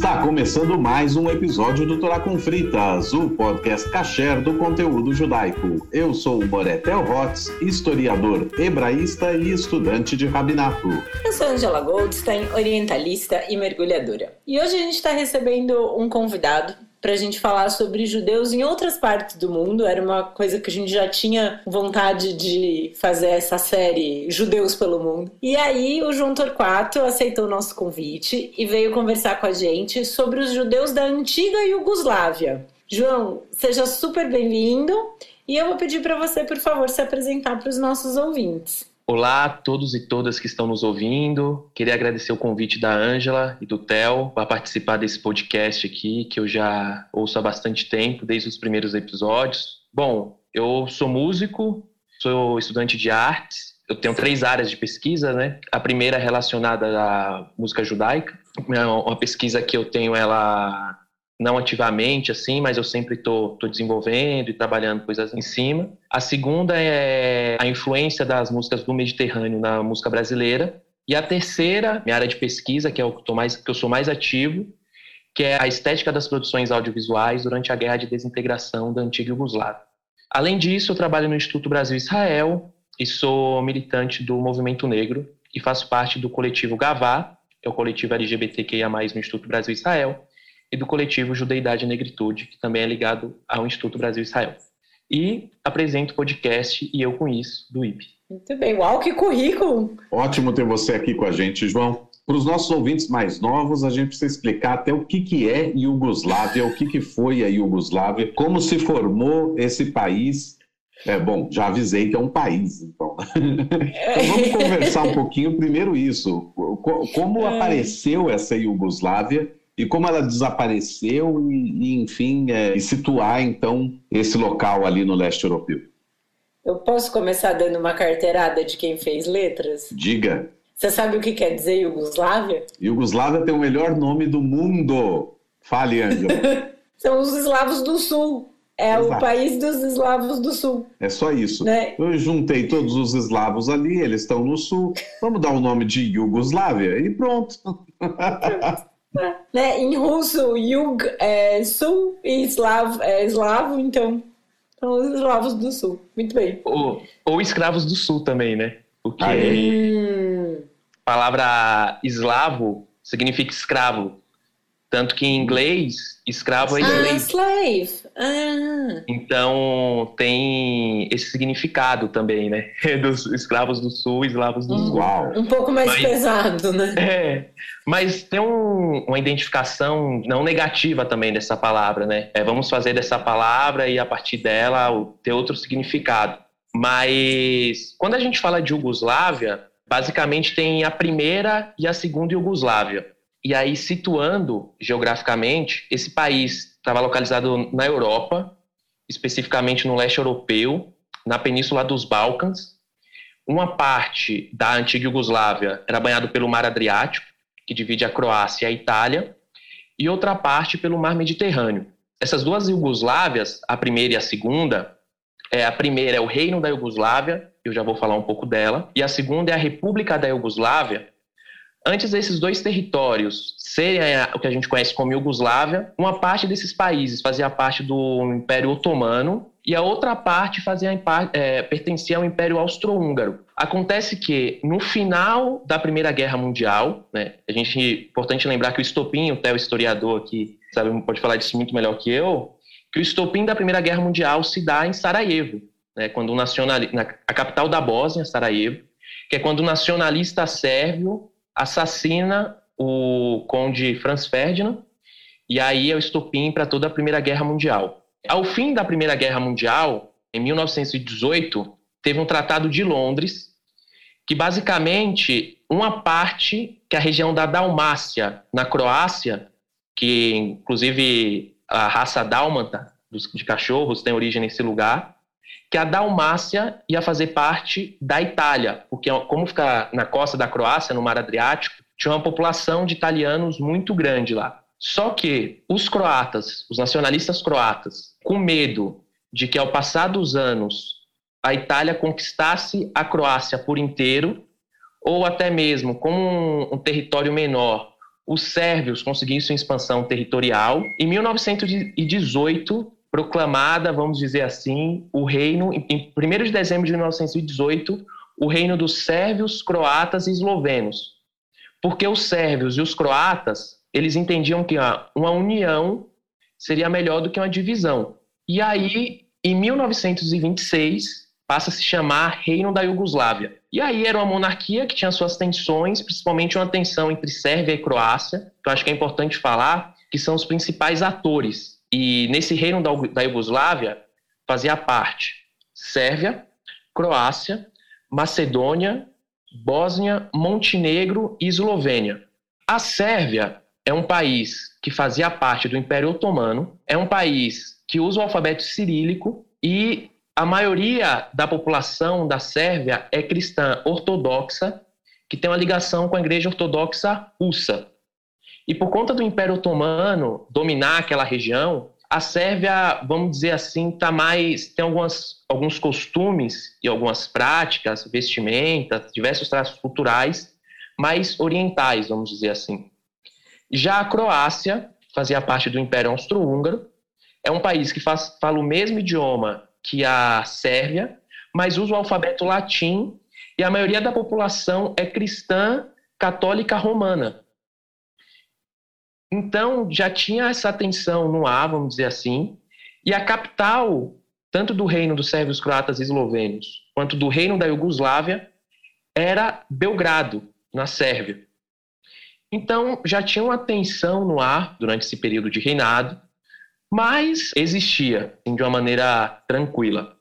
Está começando mais um episódio do Torá com Fritas, o podcast kasher do conteúdo judaico. Eu sou o Boretel Rotz, historiador hebraísta e estudante de rabinato. Eu sou Angela Goldstein, orientalista e mergulhadora. E hoje a gente está recebendo um convidado para a gente falar sobre judeus em outras partes do mundo. Era uma coisa que a gente já tinha vontade de fazer essa série Judeus pelo Mundo. E aí o João Torquato aceitou o nosso convite e veio conversar com a gente sobre os judeus da antiga Iugoslávia. João, seja super bem-vindo e eu vou pedir para você, por favor, se apresentar para os nossos ouvintes. Olá a todos e todas que estão nos ouvindo. Queria agradecer o convite da Ângela e do Theo para participar desse podcast aqui, que eu já ouço há bastante tempo, desde os primeiros episódios. Bom, eu sou músico, sou estudante de artes, eu tenho três áreas de pesquisa, né? A primeira é relacionada à música judaica, é uma pesquisa que eu tenho ela não ativamente assim, mas eu sempre estou desenvolvendo e trabalhando coisas em cima. A segunda é a influência das músicas do Mediterrâneo na música brasileira. E a terceira, minha área de pesquisa, que é o que, mais, que eu sou mais ativo, que é a estética das produções audiovisuais durante a guerra de desintegração da antiga Yugoslávia. Além disso, eu trabalho no Instituto Brasil-Israel e sou militante do Movimento Negro e faço parte do coletivo Gavá, que é o coletivo LGBTQIA+, no Instituto Brasil-Israel, e do coletivo Judeidade e Negritude, que também é ligado ao Instituto Brasil-Israel. E apresento o podcast E Eu Com Isso, do IB. Muito bem, uau, que currículo! Ótimo ter você aqui com a gente, João. Para os nossos ouvintes mais novos, a gente precisa explicar até o que, que é Iugoslávia, o que, que foi a Iugoslávia, como se formou esse país. É bom, já avisei que é um país, então. então vamos conversar um pouquinho primeiro isso. Como é. apareceu essa Iugoslávia e como ela desapareceu e, enfim, é, e situar então esse local ali no leste europeu. Eu posso começar dando uma carteirada de quem fez letras? Diga. Você sabe o que quer dizer Iugoslávia? Iugoslávia tem o melhor nome do mundo. Fale, Angela. São os eslavos do sul. É Exato. o país dos eslavos do sul. É só isso. Né? Eu juntei todos os eslavos ali, eles estão no sul. Vamos dar o nome de Iugoslávia e pronto. né? Em russo, Yug é sul e eslavo, é eslavo, então são os eslavos do sul. Muito bem. Ou, ou escravos do sul também, né? Porque a palavra eslavo significa escravo. Tanto que em inglês, escravo é slave. Ah, slave. Ah. Então, tem esse significado também, né? Dos escravos do sul e eslavos do sul. Uau. Um pouco mais mas, pesado, né? É, mas tem um, uma identificação não negativa também dessa palavra, né? É, vamos fazer dessa palavra e a partir dela ter outro significado. Mas quando a gente fala de Yugoslávia, basicamente tem a primeira e a segunda Yugoslávia. E aí, situando geograficamente, esse país estava localizado na Europa, especificamente no leste europeu, na península dos Balcãs. Uma parte da antiga Iugoslávia era banhado pelo Mar Adriático, que divide a Croácia e a Itália, e outra parte pelo Mar Mediterrâneo. Essas duas Iugoslávias, a primeira e a segunda, é, a primeira é o Reino da Iugoslávia, eu já vou falar um pouco dela, e a segunda é a República da Iugoslávia, Antes desses dois territórios serem o que a gente conhece como Iugoslávia, uma parte desses países fazia parte do Império Otomano e a outra parte fazia é, pertencia ao Império Austro-Húngaro. Acontece que no final da Primeira Guerra Mundial, né, a gente importante lembrar que o estopim, o Theo historiador aqui, sabe, pode falar disso muito melhor que eu, que o estopim da Primeira Guerra Mundial se dá em Sarajevo, né, quando o nacional, na, a capital da Bósnia, Sarajevo, que é quando o nacionalista sérvio assassina o conde Franz Ferdinand, e aí é o estopim para toda a Primeira Guerra Mundial. Ao fim da Primeira Guerra Mundial, em 1918, teve um Tratado de Londres, que basicamente uma parte, que a região da Dalmácia, na Croácia, que inclusive a raça dálmata de cachorros tem origem nesse lugar, que a Dalmácia ia fazer parte da Itália, porque como fica na costa da Croácia, no Mar Adriático, tinha uma população de italianos muito grande lá. Só que os croatas, os nacionalistas croatas, com medo de que ao passar dos anos a Itália conquistasse a Croácia por inteiro, ou até mesmo com um, um território menor, os sérvios conseguiram sua expansão territorial. Em 1918, proclamada, vamos dizer assim, o reino, em 1 de dezembro de 1918, o reino dos sérvios, croatas e eslovenos. Porque os sérvios e os croatas, eles entendiam que uma união seria melhor do que uma divisão. E aí, em 1926, passa a se chamar Reino da Iugoslávia. E aí era uma monarquia que tinha suas tensões, principalmente uma tensão entre Sérvia e Croácia, que eu acho que é importante falar, que são os principais atores. E nesse Reino da, da Iugoslávia fazia parte Sérvia, Croácia, Macedônia, Bósnia, Montenegro e Eslovênia. A Sérvia é um país que fazia parte do Império Otomano, é um país que usa o alfabeto cirílico e a maioria da população da Sérvia é cristã ortodoxa, que tem uma ligação com a Igreja Ortodoxa Russa. E por conta do Império Otomano dominar aquela região, a Sérvia, vamos dizer assim, tá mais tem algumas, alguns costumes e algumas práticas, vestimentas, diversos traços culturais mais orientais, vamos dizer assim. Já a Croácia fazia parte do Império Austro-Húngaro, é um país que faz, fala o mesmo idioma que a Sérvia, mas usa o alfabeto latim e a maioria da população é cristã católica romana. Então, já tinha essa tensão no ar, vamos dizer assim, e a capital, tanto do reino dos sérvios, croatas e eslovênios, quanto do reino da Iugoslávia, era Belgrado, na Sérvia. Então, já tinha uma tensão no ar durante esse período de reinado, mas existia assim, de uma maneira tranquila.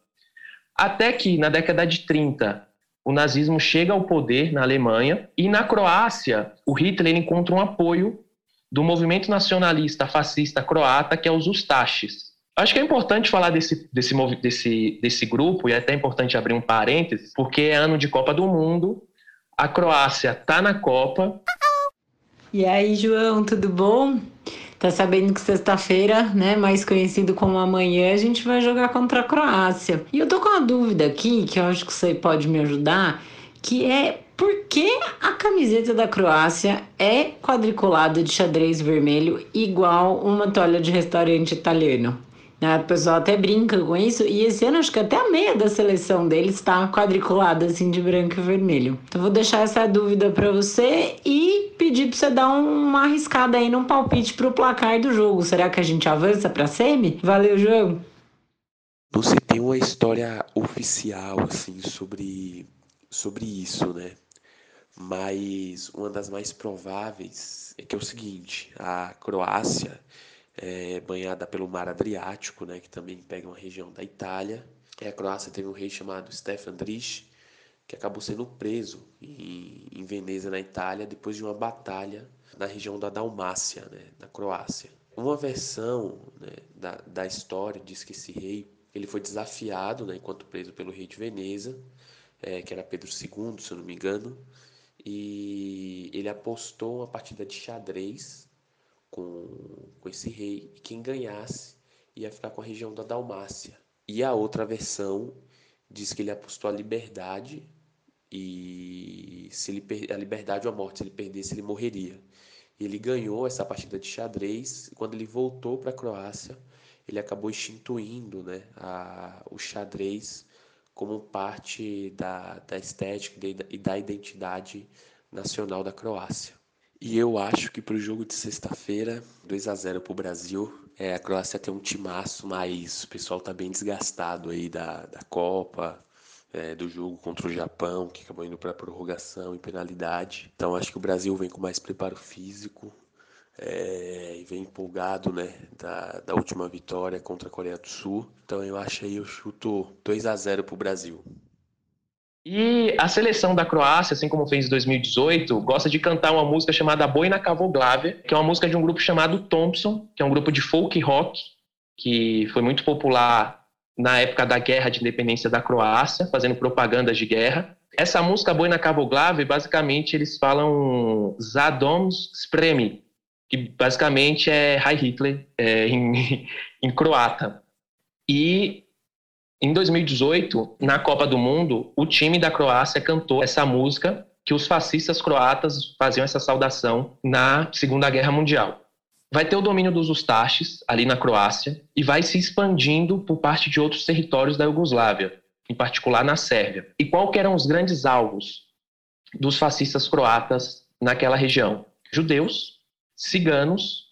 Até que, na década de 30, o nazismo chega ao poder na Alemanha e na Croácia, o Hitler encontra um apoio do movimento nacionalista fascista croata, que é os Ustaches. Acho que é importante falar desse, desse, desse, desse grupo, e é até importante abrir um parênteses, porque é ano de Copa do Mundo, a Croácia está na Copa. E aí, João, tudo bom? Tá sabendo que sexta-feira, né, mais conhecido como amanhã, a gente vai jogar contra a Croácia. E eu tô com uma dúvida aqui, que eu acho que você pode me ajudar, que é por que a camiseta da Croácia é quadriculada de xadrez vermelho igual uma toalha de restaurante italiano? Né? O pessoal até brinca com isso. E esse ano acho que até a meia da seleção deles está quadriculada assim de branco e vermelho. Então vou deixar essa dúvida para você e pedir para você dar uma arriscada aí num palpite para o placar do jogo. Será que a gente avança para semi? Valeu, João. Se tem uma história oficial assim sobre sobre isso, né? Mas uma das mais prováveis é que é o seguinte: a Croácia é banhada pelo Mar Adriático, né, que também pega uma região da Itália. E a Croácia teve um rei chamado Stefan Drich, que acabou sendo preso em, em Veneza, na Itália, depois de uma batalha na região da Dalmácia, né, na Croácia. Uma versão né, da, da história diz que esse rei ele foi desafiado, né, enquanto preso pelo rei de Veneza, é, que era Pedro II, se eu não me engano, e ele apostou uma partida de xadrez com, com esse rei e quem ganhasse ia ficar com a região da Dalmácia. E a outra versão diz que ele apostou a liberdade e se ele a liberdade ou a morte, se ele perdesse ele morreria. E ele ganhou essa partida de xadrez e quando ele voltou para a Croácia, ele acabou instituindo né, a, o xadrez como parte da, da estética e da identidade nacional da Croácia. E eu acho que para o jogo de sexta-feira, 2 a 0 para o Brasil, é, a Croácia tem um timaço, mas o pessoal está bem desgastado aí da, da Copa, é, do jogo contra o Japão, que acabou indo para prorrogação e penalidade. Então acho que o Brasil vem com mais preparo físico, é, vem empolgado né, da, da última vitória contra a Coreia do Sul. Então eu acho aí, eu chuto 2 a 0 para o Brasil. E a seleção da Croácia, assim como fez em 2018, gosta de cantar uma música chamada Boina Kavoglavia, que é uma música de um grupo chamado Thompson, que é um grupo de folk rock, que foi muito popular na época da guerra de independência da Croácia, fazendo propagandas de guerra. Essa música Boina Kavoglavia, basicamente eles falam Zadom Spremi, que basicamente é High Hitler é, em, em croata. E em 2018, na Copa do Mundo, o time da Croácia cantou essa música, que os fascistas croatas faziam essa saudação na Segunda Guerra Mundial. Vai ter o domínio dos Ustaches, ali na Croácia, e vai se expandindo por parte de outros territórios da Iugoslávia, em particular na Sérvia. E qual eram os grandes alvos dos fascistas croatas naquela região? Judeus, ciganos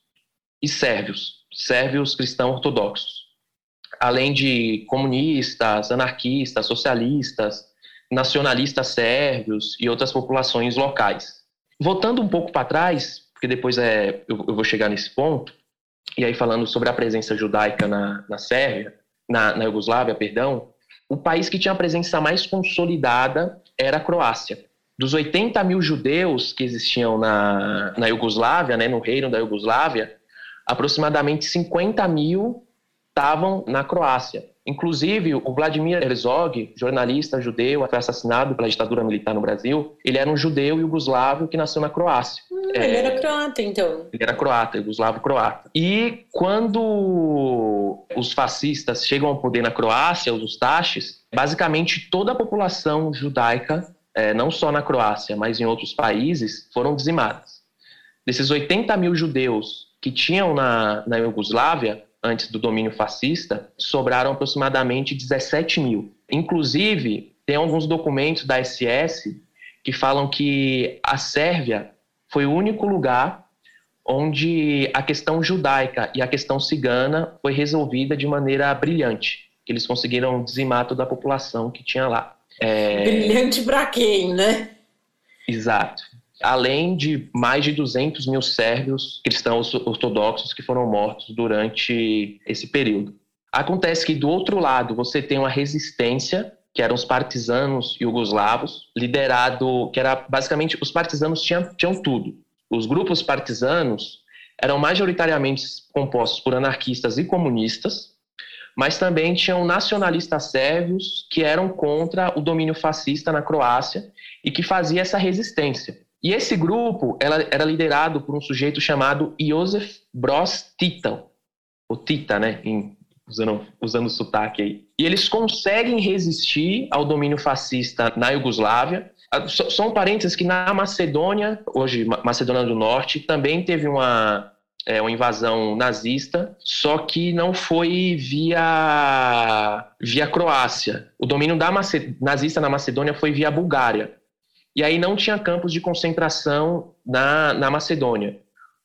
e sérvios, sérvios cristãos ortodoxos. Além de comunistas, anarquistas, socialistas, nacionalistas sérvios e outras populações locais. Voltando um pouco para trás, porque depois é, eu, eu, vou chegar nesse ponto, e aí falando sobre a presença judaica na, na Sérvia, na, na Iugoslávia, perdão, o país que tinha a presença mais consolidada era a Croácia. Dos 80 mil judeus que existiam na, na Iugoslávia, né, no reino da Iugoslávia, aproximadamente 50 mil estavam na Croácia. Inclusive, o Vladimir Herzog, jornalista judeu, foi assassinado pela ditadura militar no Brasil. Ele era um judeu iugoslavo que nasceu na Croácia. Hum, é, ele era croata, então. Ele era croata, iugoslavo croata. E quando os fascistas chegam ao poder na Croácia, os Ustaches, basicamente toda a população judaica, é, não só na Croácia, mas em outros países, foram dizimadas. Desses 80 mil judeus que tinham na, na Iugoslávia, antes do domínio fascista, sobraram aproximadamente 17 mil. Inclusive, tem alguns documentos da SS que falam que a Sérvia foi o único lugar onde a questão judaica e a questão cigana foi resolvida de maneira brilhante. Eles conseguiram dizimar toda a população que tinha lá. É... Brilhante para quem, né? Exato além de mais de 200 mil sérvios cristãos ortodoxos que foram mortos durante esse período. Acontece que do outro lado você tem uma resistência, que eram os partisanos iugoslavos, liderado, que era basicamente os partisanos tinham, tinham tudo. Os grupos partisanos eram majoritariamente compostos por anarquistas e comunistas, mas também tinham nacionalistas sérvios que eram contra o domínio fascista na Croácia e que fazia essa resistência. E esse grupo ela, era liderado por um sujeito chamado Josef Broz Tita, o Tita, né, em, usando, usando o sotaque aí. E eles conseguem resistir ao domínio fascista na Iugoslávia. Ah, só um parênteses que na Macedônia, hoje Macedônia do Norte, também teve uma, é, uma invasão nazista, só que não foi via, via Croácia. O domínio da Maced nazista na Macedônia foi via Bulgária. E aí não tinha campos de concentração na, na Macedônia.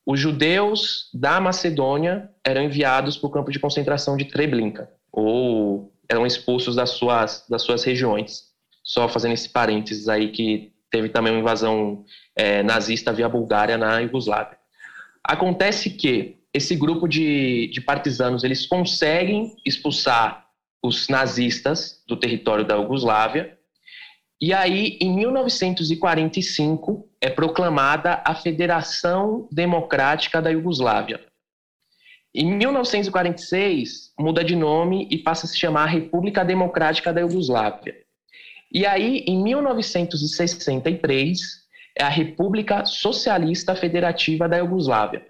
Os judeus da Macedônia eram enviados para o campo de concentração de Treblinka, ou eram expulsos das suas, das suas regiões. Só fazendo esse parênteses aí que teve também uma invasão é, nazista via Bulgária na Iugoslávia. Acontece que esse grupo de, de partisanos eles conseguem expulsar os nazistas do território da Iugoslávia e aí, em 1945, é proclamada a Federação Democrática da Iugoslávia. Em 1946, muda de nome e passa a se chamar República Democrática da Iugoslávia. E aí, em 1963, é a República Socialista Federativa da Iugoslávia.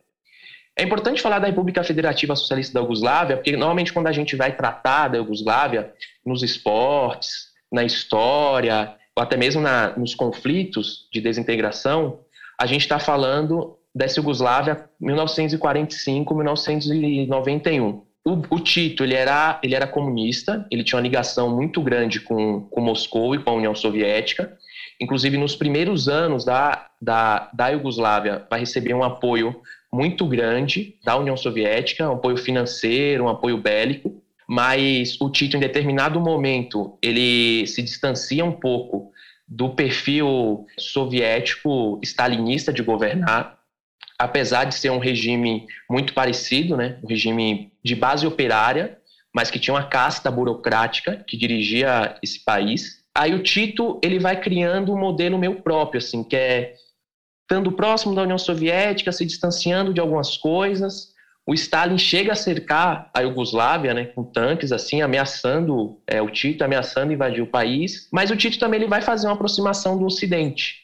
É importante falar da República Federativa Socialista da Iugoslávia, porque normalmente quando a gente vai tratar da Iugoslávia nos esportes, na história, ou até mesmo na, nos conflitos de desintegração, a gente está falando dessa Iugoslávia 1945-1991. O, o, Tito ele era, ele era comunista, ele tinha uma ligação muito grande com, com Moscou e com a União Soviética. Inclusive, nos primeiros anos da, da, da Iugoslávia, vai receber um apoio muito grande da União Soviética, um apoio financeiro, um apoio bélico mas o Tito, em determinado momento, ele se distancia um pouco do perfil soviético stalinista de governar, apesar de ser um regime muito parecido, né? um regime de base operária, mas que tinha uma casta burocrática que dirigia esse país. Aí o Tito ele vai criando um modelo meio próprio, assim, que é estando próximo da União Soviética, se distanciando de algumas coisas, o Stalin chega a cercar a Iugoslávia, né, com tanques assim, ameaçando é, o Tito, ameaçando invadir o país. Mas o Tito também ele vai fazer uma aproximação do Ocidente.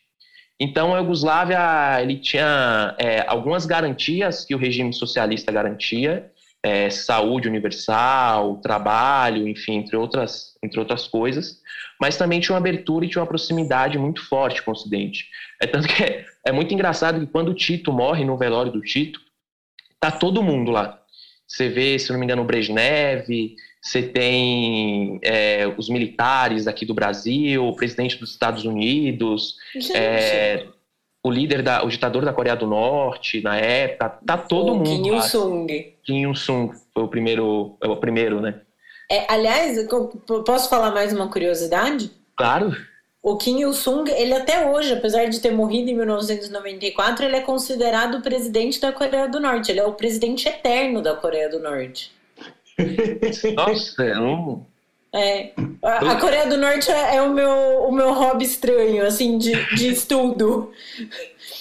Então a Iugoslávia ele tinha é, algumas garantias que o regime socialista garantia, é, saúde universal, trabalho, enfim, entre outras, entre outras coisas, mas também tinha uma abertura e tinha uma proximidade muito forte com o Ocidente. É tanto que é, é muito engraçado que quando o Tito morre no velório do Tito, tá todo mundo lá. Você vê, se não me engano, o Brezhnev, você tem é, os militares aqui do Brasil, o presidente dos Estados Unidos, é, o líder da, o ditador da Coreia do Norte na época, tá todo o mundo. Kim Il Sung. Kim Il Sung foi o primeiro, é o primeiro, né? É, aliás, posso falar mais uma curiosidade? Claro. O Kim Il Sung, ele até hoje, apesar de ter morrido em 1994, ele é considerado o presidente da Coreia do Norte. Ele é o presidente eterno da Coreia do Norte. Nossa, é um... É. A, a, Coreia do Norte é, é, o, meu, o meu hobby estranho, assim, de, de estudo.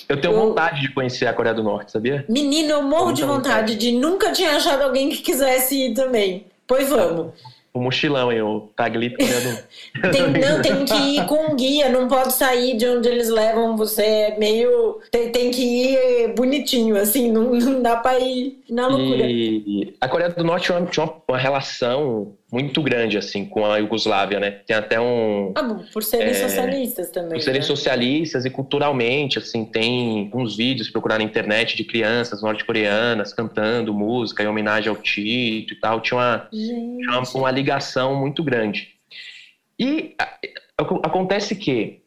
Eu tenho eu... vontade de conhecer a Coreia do Norte, sabia? Menino, eu morro de vontade, vontade de nunca tinha achado alguém que quisesse ir também. Pois vamos o mochilão, hein? O Taglip tem, não, tem que ir com um guia, não pode sair de onde eles levam você. É meio. Tem, tem que ir bonitinho, assim, não, não dá pra ir na loucura. E a Coreia do Norte tinha uma, uma relação muito grande assim com a Iugoslávia, né? Tem até um ah, por serem é, socialistas também. Por serem né? socialistas e culturalmente, assim, tem uns vídeos procurar na internet de crianças norte-coreanas cantando música em homenagem ao Tito e tal. Tinha uma, tinha uma, uma, ligação muito grande. E acontece que,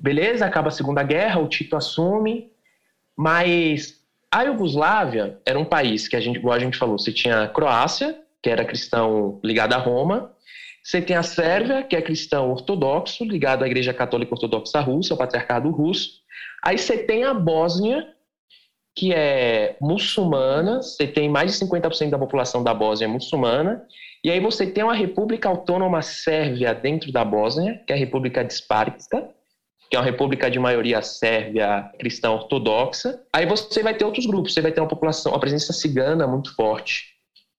beleza, acaba a Segunda Guerra, o Tito assume, mas a Iugoslávia era um país que a gente, igual a gente falou, você tinha a Croácia, que era cristão ligado a Roma. Você tem a Sérvia, que é cristão ortodoxo, ligado à Igreja Católica Ortodoxa Russa, ao Patriarcado Russo. Aí você tem a Bósnia, que é muçulmana, você tem mais de 50% da população da Bósnia muçulmana, e aí você tem uma República Autônoma Sérvia dentro da Bósnia, que é a República de Sparta, que é uma república de maioria sérvia cristã ortodoxa. Aí você vai ter outros grupos, você vai ter uma população, uma presença cigana muito forte.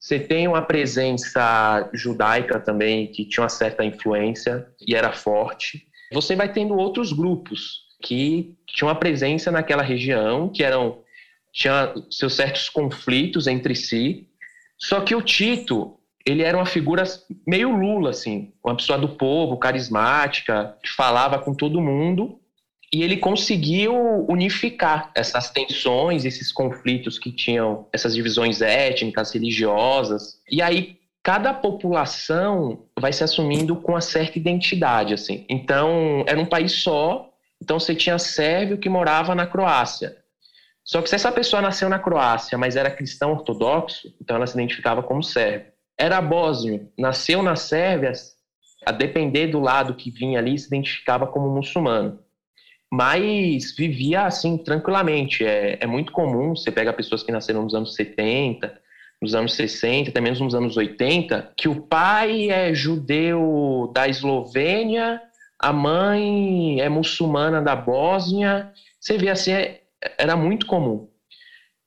Você tem uma presença judaica também, que tinha uma certa influência e era forte. Você vai tendo outros grupos que tinham uma presença naquela região, que eram tinha seus certos conflitos entre si. Só que o Tito, ele era uma figura meio Lula, assim, uma pessoa do povo, carismática, que falava com todo mundo, e ele conseguiu unificar essas tensões, esses conflitos que tinham, essas divisões étnicas, religiosas. E aí cada população vai se assumindo com uma certa identidade, assim. Então, era um país só. Então, você tinha sérvio que morava na Croácia. Só que se essa pessoa nasceu na Croácia, mas era cristão ortodoxo, então ela se identificava como sérvio. Era bósnio, nasceu na Sérvia, a depender do lado que vinha ali, se identificava como muçulmano mas vivia assim tranquilamente. É, é muito comum, você pega pessoas que nasceram nos anos 70, nos anos 60, até mesmo nos anos 80, que o pai é judeu da Eslovênia, a mãe é muçulmana da Bósnia. Você vê assim, é, era muito comum.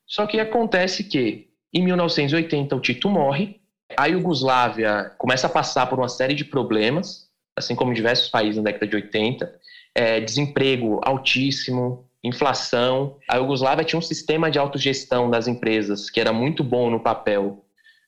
Só que acontece que em 1980 o Tito morre, a Iugoslávia começa a passar por uma série de problemas, assim como diversos países na década de 80 é, desemprego altíssimo, inflação. A Iugoslávia tinha um sistema de autogestão das empresas que era muito bom no papel,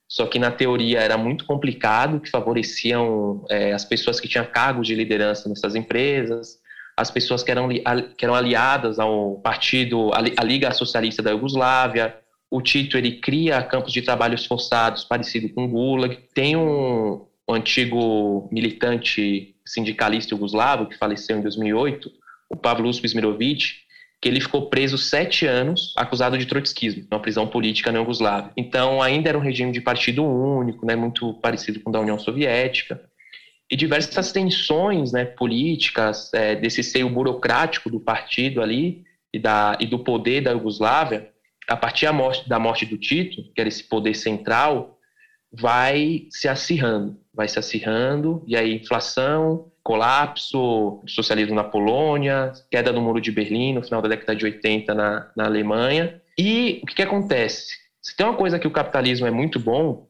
só que na teoria era muito complicado, que favoreciam é, as pessoas que tinham cargos de liderança nessas empresas, as pessoas que eram, que eram aliadas ao partido, a Liga Socialista da Iugoslávia. O Tito ele cria campos de trabalhos forçados parecido com o Gulag. Tem um, um antigo militante sindicalista jugoslavo, que faleceu em 2008, o Pavlo Smirovic, que ele ficou preso sete anos, acusado de trotskismo, uma prisão política na Iugoslávia. Então, ainda era um regime de partido único, né, muito parecido com o da União Soviética, e diversas tensões né, políticas é, desse seio burocrático do partido ali e, da, e do poder da Iugoslávia, a partir da morte, da morte do Tito, que era esse poder central, vai se acirrando, vai se acirrando, e aí inflação, colapso socialismo na Polônia, queda do Muro de Berlim no final da década de 80 na, na Alemanha. E o que, que acontece? Se tem uma coisa que o capitalismo é muito bom,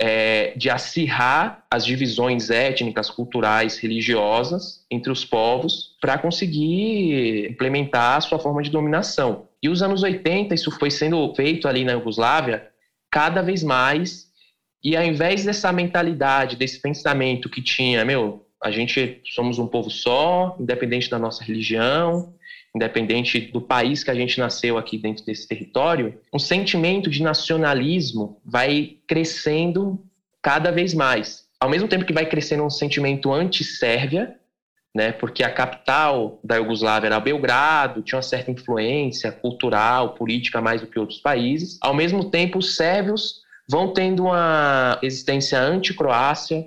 é de acirrar as divisões étnicas, culturais, religiosas entre os povos para conseguir implementar a sua forma de dominação. E os anos 80, isso foi sendo feito ali na Iugoslávia cada vez mais. E ao invés dessa mentalidade, desse pensamento que tinha, meu, a gente somos um povo só, independente da nossa religião, independente do país que a gente nasceu aqui dentro desse território, um sentimento de nacionalismo vai crescendo cada vez mais. Ao mesmo tempo que vai crescendo um sentimento anti-Sérvia, né, porque a capital da Iugoslávia era Belgrado, tinha uma certa influência cultural, política mais do que outros países. Ao mesmo tempo, os sérvios vão tendo uma existência anti-Croácia,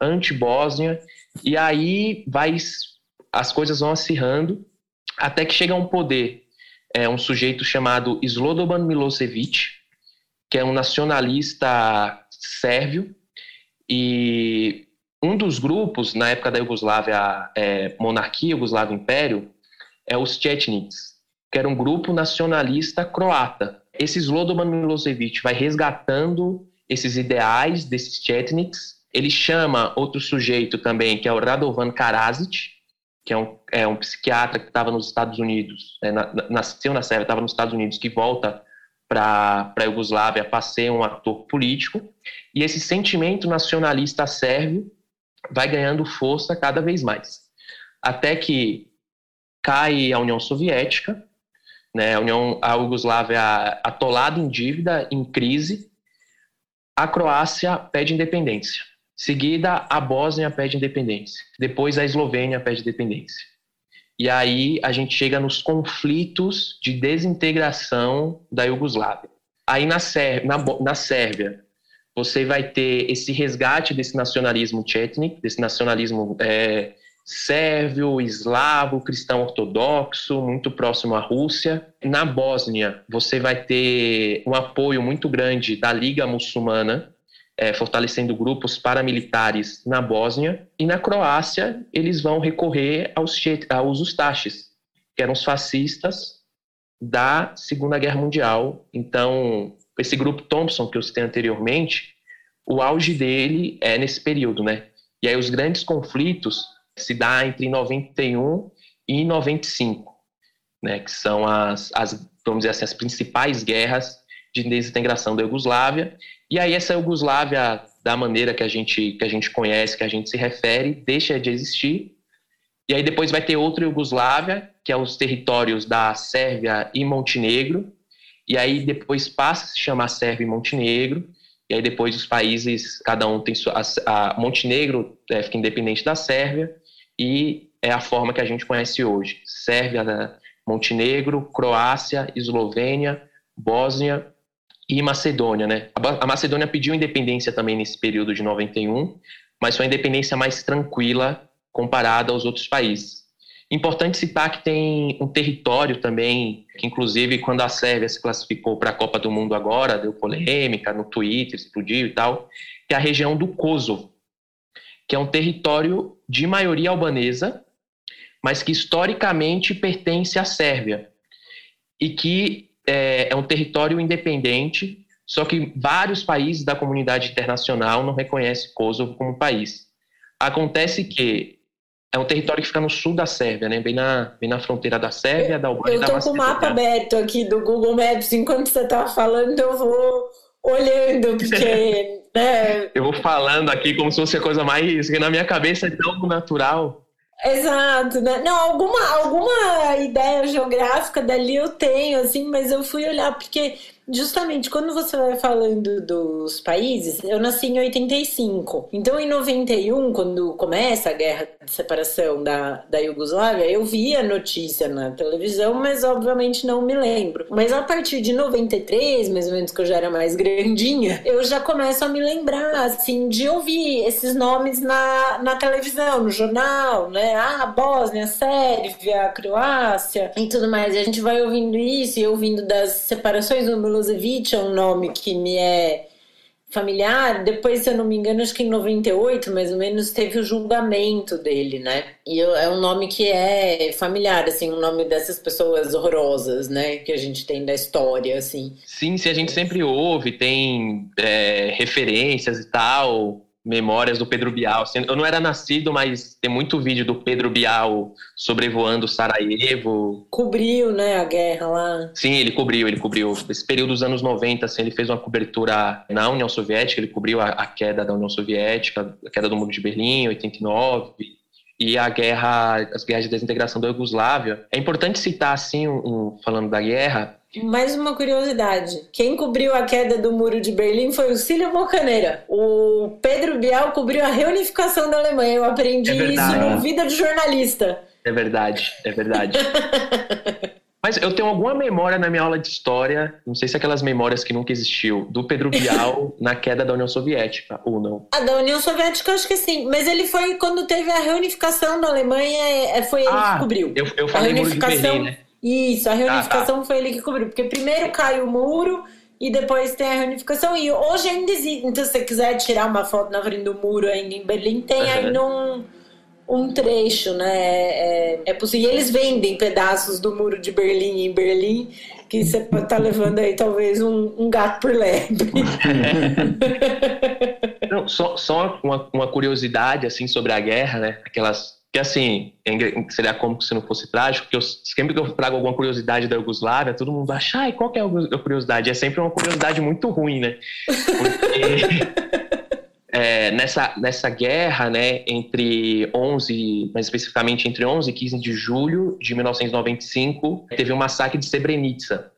anti-Bósnia, e aí vai, as coisas vão acirrando até que chega um poder é, um sujeito chamado Slobodan Milosevic, que é um nacionalista sérvio, e um dos grupos, na época da Iugoslávia, é, monarquia, Iugoslávia Império, é os Chetniks, que era um grupo nacionalista croata. Esse Slobodan Milosevic vai resgatando esses ideais desses Chetniks. Ele chama outro sujeito também, que é o Radovan Karadzic, que é um, é um psiquiatra que estava nos Estados Unidos, é, na, nasceu na Sérvia, estava nos Estados Unidos, que volta para a Iugoslávia para ser um ator político. E esse sentimento nacionalista sérvio vai ganhando força cada vez mais. Até que cai a União Soviética, né, a, União, a Iugoslávia atolada em dívida, em crise, a Croácia pede independência. Seguida, a Bósnia pede independência. Depois, a Eslovênia pede independência. E aí a gente chega nos conflitos de desintegração da Iugoslávia. Aí na, Sér na, na Sérvia, você vai ter esse resgate desse nacionalismo tchetnik, desse nacionalismo é, sérvio, eslavo, cristão ortodoxo, muito próximo à Rússia. Na Bósnia, você vai ter um apoio muito grande da Liga Muçulmana, é, fortalecendo grupos paramilitares na Bósnia. E na Croácia, eles vão recorrer aos, aos Ustaches, que eram os fascistas da Segunda Guerra Mundial. Então, esse grupo Thompson, que eu citei anteriormente, o auge dele é nesse período, né? E aí os grandes conflitos se dá entre 91 e 95, né? Que são as, as vamos dizer assim, as principais guerras de desintegração da Iugoslávia e aí essa Iugoslávia, da maneira que a gente que a gente conhece, que a gente se refere, deixa de existir. E aí depois vai ter outra Iugoslávia, que é os territórios da Sérvia e Montenegro. E aí depois passa a se chamar Sérvia e Montenegro. E aí depois os países, cada um tem sua. A, a Montenegro é, fica independente da Sérvia e é a forma que a gente conhece hoje: Sérvia, Montenegro, Croácia, Eslovênia, Bósnia e Macedônia, né? A Macedônia pediu independência também nesse período de 91, mas foi uma independência mais tranquila comparada aos outros países. Importante citar que tem um território também, que inclusive quando a Sérvia se classificou para a Copa do Mundo agora, deu polêmica no Twitter, explodiu e tal, que é a região do Kosovo, que é um território de maioria albanesa, mas que historicamente pertence à Sérvia e que é, é um território independente, só que vários países da comunidade internacional não reconhecem Kosovo como país. Acontece que é um território que fica no sul da Sérvia, né? Bem na, bem na fronteira da Sérvia, da Albânia Eu estou com o mapa aberto aqui do Google Maps. Enquanto você estava falando, eu vou olhando, porque... né? Eu vou falando aqui como se fosse a coisa mais... Na minha cabeça é tão natural. Exato, né? Não, alguma, alguma ideia geográfica dali eu tenho, assim, mas eu fui olhar porque justamente quando você vai falando dos países, eu nasci em 85. Então, em 91, quando começa a guerra de separação da, da Iugoslávia, eu vi a notícia na televisão, mas obviamente não me lembro. Mas a partir de 93, mais ou menos que eu já era mais grandinha, eu já começo a me lembrar, assim, de ouvir esses nomes na, na televisão, no jornal, né? Ah, Bósnia, Sérvia, Croácia e tudo mais. E a gente vai ouvindo isso e ouvindo das separações do Milosevic é um nome que me é familiar. Depois, se eu não me engano, acho que em 98, mais ou menos, teve o julgamento dele, né? E é um nome que é familiar, assim, um nome dessas pessoas horrorosas, né? Que a gente tem da história, assim. Sim, se a gente sempre ouve, tem é, referências e tal. Memórias do Pedro Bial. Eu não era nascido, mas tem muito vídeo do Pedro Bial sobrevoando Sarajevo. Cobriu, né, a guerra lá. Sim, ele cobriu, ele cobriu. Esse período dos anos 90, assim, ele fez uma cobertura na União Soviética, ele cobriu a, a queda da União Soviética, a queda do Muro de Berlim, 89, e a guerra, as guerras de desintegração da Iugoslávia. É importante citar, assim, um, falando da guerra, mais uma curiosidade. Quem cobriu a queda do muro de Berlim foi o Cílio Bocaneira. O Pedro Bial cobriu a reunificação da Alemanha. Eu aprendi é isso no Vida de Jornalista. É verdade, é verdade. Mas eu tenho alguma memória na minha aula de história, não sei se é aquelas memórias que nunca existiu, do Pedro Bial na queda da União Soviética, ou não? A da União Soviética, acho que sim. Mas ele foi quando teve a reunificação da Alemanha, é, foi ele ah, que cobriu. Eu, eu falei a reunificação, muro de Berlim, né? Isso, a reunificação ah, tá. foi ele que cobriu. Porque primeiro cai o muro e depois tem a reunificação. E hoje ainda existe. Então, se você quiser tirar uma foto na frente do muro ainda em Berlim, tem uhum. ainda um, um trecho, né? É, é possível. E eles vendem pedaços do muro de Berlim em Berlim, que você pode estar tá levando aí talvez um, um gato por lebre. Não, só só uma, uma curiosidade assim sobre a guerra, né? Aquelas que assim, seria como se não fosse trágico, porque eu, sempre que eu trago alguma curiosidade da Yugoslávia, todo mundo acha, ai, qual que é a curiosidade? É sempre uma curiosidade muito ruim, né? Porque é, nessa, nessa guerra, né, entre 11, mais especificamente entre 11 e 15 de julho de 1995, teve um massacre de Srebrenica,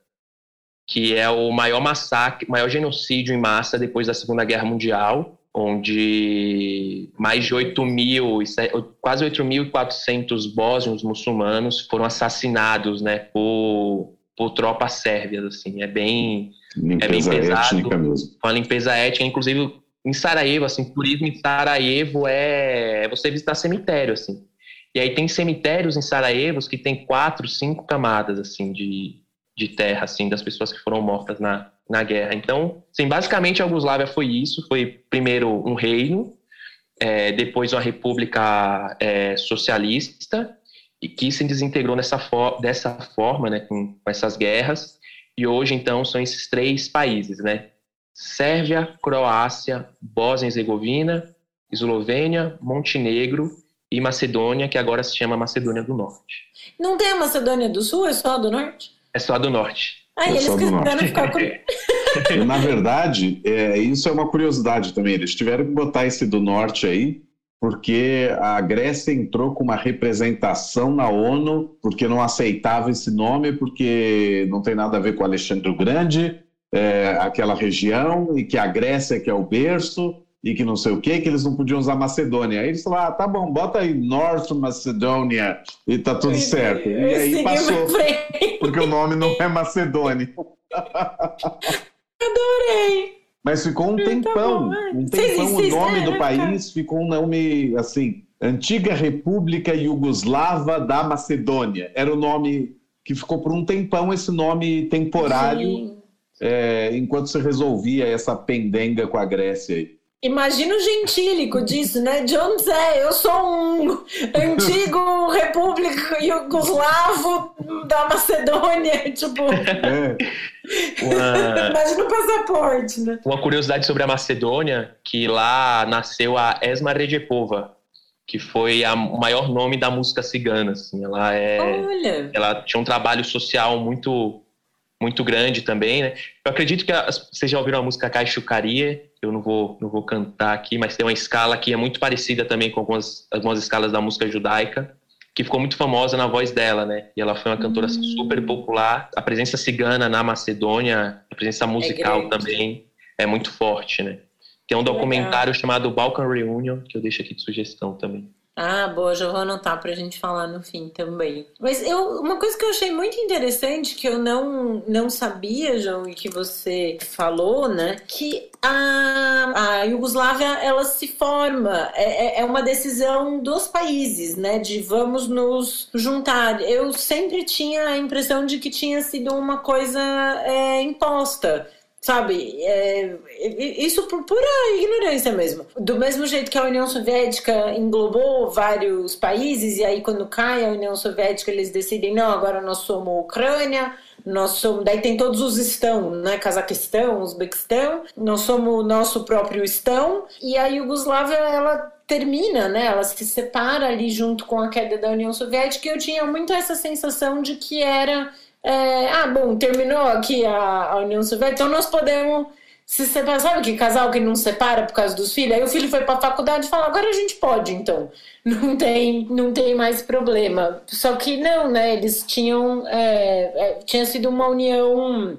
que é o maior massacre, maior genocídio em massa depois da Segunda Guerra Mundial, onde mais de 8 mil, quase 8.400 bósnios muçulmanos foram assassinados, né, por, por tropas sérvias, assim, é bem, limpeza é bem pesado, étnica mesmo. uma limpeza étnica, inclusive em Sarajevo, assim, turismo em Sarajevo é, é você visitar cemitério, assim, e aí tem cemitérios em Sarajevo que tem quatro, cinco camadas, assim, de, de terra, assim, das pessoas que foram mortas na, na guerra. Então, sim, basicamente a Yugoslávia foi isso, foi primeiro um reino, é, depois uma república é, socialista, e que se desintegrou nessa for dessa forma, né, com, com essas guerras, e hoje, então, são esses três países, né, Sérvia, Croácia, Bósnia e Herzegovina, Eslovênia, Montenegro e Macedônia, que agora se chama Macedônia do Norte. Não tem a Macedônia do Sul, é só a do Norte? É só a do Norte. Ah, eles ficar com... Na verdade, é, isso é uma curiosidade também. Eles tiveram que botar esse do norte aí, porque a Grécia entrou com uma representação na ONU, porque não aceitava esse nome, porque não tem nada a ver com Alexandre o Grande, é, aquela região, e que a Grécia que é o berço, e que não sei o que, que eles não podiam usar Macedônia. Aí eles falaram, ah, tá bom, bota aí North Macedonia e tá tudo certo. E aí passou, porque o nome não é Macedônia. Adorei! Mas ficou um tá tempão, um tempão o nome do país ficou um nome assim, Antiga República Iugoslava da Macedônia. Era o nome que ficou por um tempão esse nome temporário, é, enquanto se resolvia essa pendenga com a Grécia aí. Imagina o gentílico disso, né? John Zé, eu sou um antigo república iugoslavo da Macedônia, tipo... É. Uma... Imagina o passaporte, né? Uma curiosidade sobre a Macedônia, que lá nasceu a Esma Redjepova, que foi a, o maior nome da música cigana, assim. Ela é... Olha! Ela tinha um trabalho social muito muito grande também, né? Eu acredito que as, vocês já ouviram a música Caixucaria, eu não vou, não vou cantar aqui, mas tem uma escala que é muito parecida também com algumas, algumas escalas da música judaica, que ficou muito famosa na voz dela, né? E ela foi uma cantora hum. super popular. A presença cigana na Macedônia, a presença musical é também é muito forte, né? Tem um documentário Legal. chamado Balkan Reunion, que eu deixo aqui de sugestão também. Ah, boa, já vou anotar pra gente falar no fim também. Mas eu, uma coisa que eu achei muito interessante, que eu não, não sabia, João, e que você falou, né? Que a, a Iugoslávia, ela se forma, é, é, é uma decisão dos países, né? De vamos nos juntar. Eu sempre tinha a impressão de que tinha sido uma coisa é, imposta Sabe? É, isso por pura ignorância mesmo. Do mesmo jeito que a União Soviética englobou vários países, e aí quando cai a União Soviética eles decidem, não, agora nós somos Ucrânia, nós somos, daí tem todos os estão, né? Cazaquistão, Uzbequistão, nós somos o nosso próprio estão, e a Iugoslávia, ela termina, né? Ela se separa ali junto com a queda da União Soviética, e eu tinha muito essa sensação de que era. É, ah, bom, terminou aqui a, a União Soviética, então nós podemos se separa, sabe que casal que não separa por causa dos filhos? Aí o filho foi para a faculdade e falou: agora a gente pode, então. Não tem, não tem mais problema. Só que não, né? Eles tinham. É, é, tinha sido uma união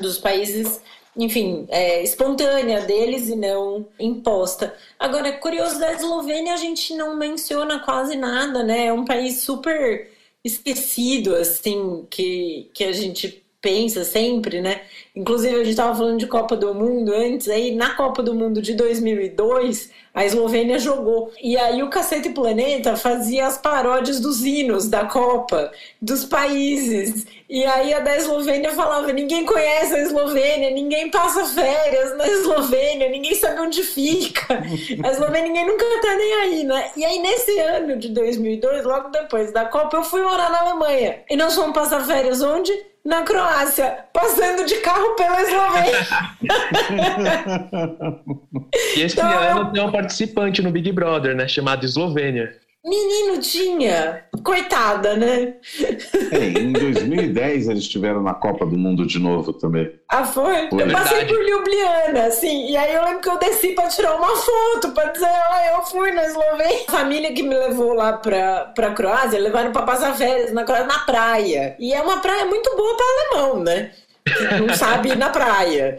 dos países enfim, é, espontânea deles e não imposta. Agora, curioso da Eslovênia, a gente não menciona quase nada, né? É um país super esquecido, assim, que, que a gente pensa sempre, né? Inclusive, a gente estava falando de Copa do Mundo antes, aí na Copa do Mundo de 2002, a Eslovênia jogou. E aí o Cacete Planeta fazia as paródias dos hinos da Copa, dos países. E aí a da Eslovênia falava: ninguém conhece a Eslovênia, ninguém passa férias na Eslovênia, ninguém sabe onde fica. A Eslovênia ninguém nunca tá nem aí, né? E aí nesse ano de 2002, logo depois da Copa, eu fui morar na Alemanha. E nós fomos passar férias onde? Na Croácia, passando de carro pela Eslovênia. e esse então, ano tem um participante no Big Brother, né? Chamado Eslovênia. Menino tinha, coitada, né? É, em 2010 eles estiveram na Copa do Mundo de novo também. Ah, foi? foi eu passei por Ljubljana, assim, e aí eu lembro que eu desci pra tirar uma foto, pra dizer, ó, eu fui na Eslovênia. A família que me levou lá pra, pra Croácia, levaram pra passar férias na Croácia, na praia. E é uma praia muito boa pra alemão, né? Não sabe ir na praia.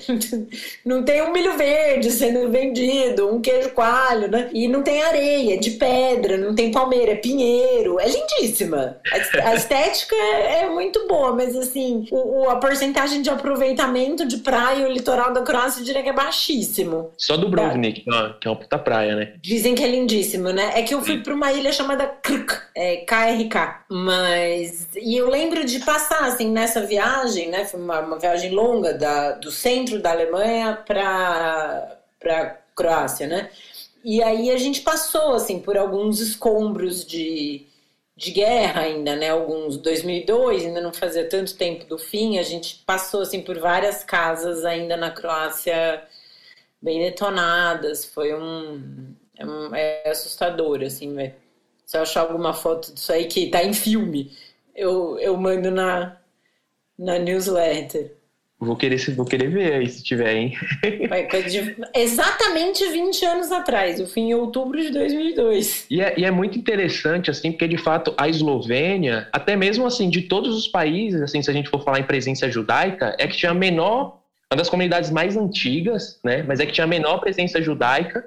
Não tem um milho verde sendo vendido, um queijo coalho, né? E não tem areia de pedra, não tem palmeira, é pinheiro. É lindíssima. A estética é, é muito boa, mas assim, o, a porcentagem de aproveitamento de praia, o litoral da Croácia, eu diria que é baixíssimo. Só do Brovnik, é. que é uma puta praia, né? Dizem que é lindíssimo, né? É que eu fui para uma ilha chamada Krk, é, KRK. Mas. E eu lembro de passar, assim, nessa viagem, né? Foi uma, uma viagem longa da, do centro da Alemanha para para Croácia, né? E aí a gente passou assim por alguns escombros de, de guerra ainda, né? Alguns 2002, ainda não fazia tanto tempo do fim, a gente passou assim por várias casas ainda na Croácia bem detonadas. Foi um é, um, é assustador assim, né? Se eu achar alguma foto disso aí que tá em filme, eu, eu mando na na newsletter. Vou querer, vou querer ver aí se tiver, hein? Exatamente 20 anos atrás, eu fui em outubro de 2002. E é, e é muito interessante, assim, porque de fato a Eslovênia, até mesmo assim, de todos os países, assim, se a gente for falar em presença judaica, é que tinha a menor, uma das comunidades mais antigas, né? Mas é que tinha a menor presença judaica.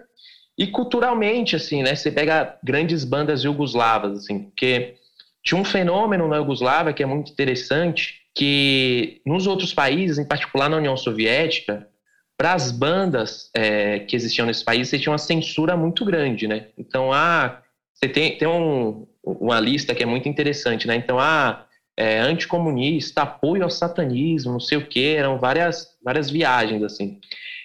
E culturalmente, assim, né? Você pega grandes bandas jugoslavas, assim, porque tinha um fenômeno na Iugoslávia que é muito interessante, que nos outros países, em particular na União Soviética, para as bandas é, que existiam nesse país, você tinha uma censura muito grande, né? Então, ah, você tem, tem um, uma lista que é muito interessante, né? Então, ah, é, anticomunista, apoio ao satanismo, não sei o quê, eram várias, várias viagens, assim.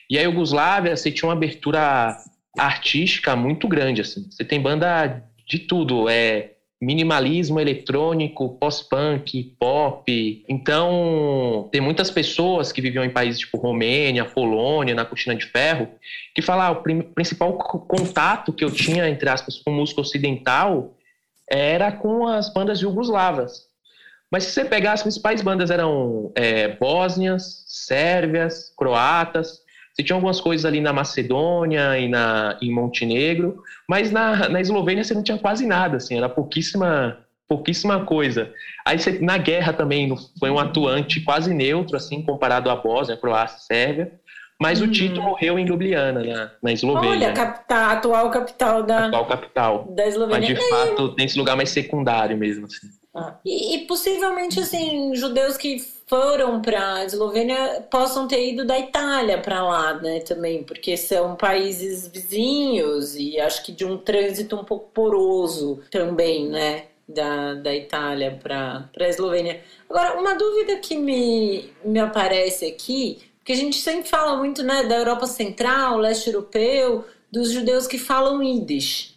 E a Iugoslávia, você tinha uma abertura artística muito grande, assim. Você tem banda de tudo, é minimalismo eletrônico, pós-punk, pop. Então, tem muitas pessoas que viviam em países tipo Romênia, Polônia, na Cortina de Ferro, que falam, ah, o principal contato que eu tinha, entre aspas, com música ocidental era com as bandas jugoslavas. Mas se você pegar, as principais bandas eram é, bósnias, sérvias, croatas, você tinha algumas coisas ali na Macedônia e na, em Montenegro, mas na, na Eslovênia você não tinha quase nada, assim, era pouquíssima, pouquíssima coisa. Aí você, na guerra também foi um atuante quase neutro, assim, comparado à Bósnia, Croácia, Sérvia. Mas uhum. o Tito morreu em Ljubljana, na, na Eslovênia. Olha, a atual capital da, atual capital. da Eslovênia. Mas, de fato, tem esse lugar mais secundário mesmo. Assim. Ah. E, e, possivelmente, assim, judeus que foram para a Eslovênia possam ter ido da Itália para lá, né, também, porque são países vizinhos e acho que de um trânsito um pouco poroso também, né, da, da Itália para a Eslovênia. Agora, uma dúvida que me, me aparece aqui, porque a gente sempre fala muito, né, da Europa Central, leste europeu, dos judeus que falam Yiddish.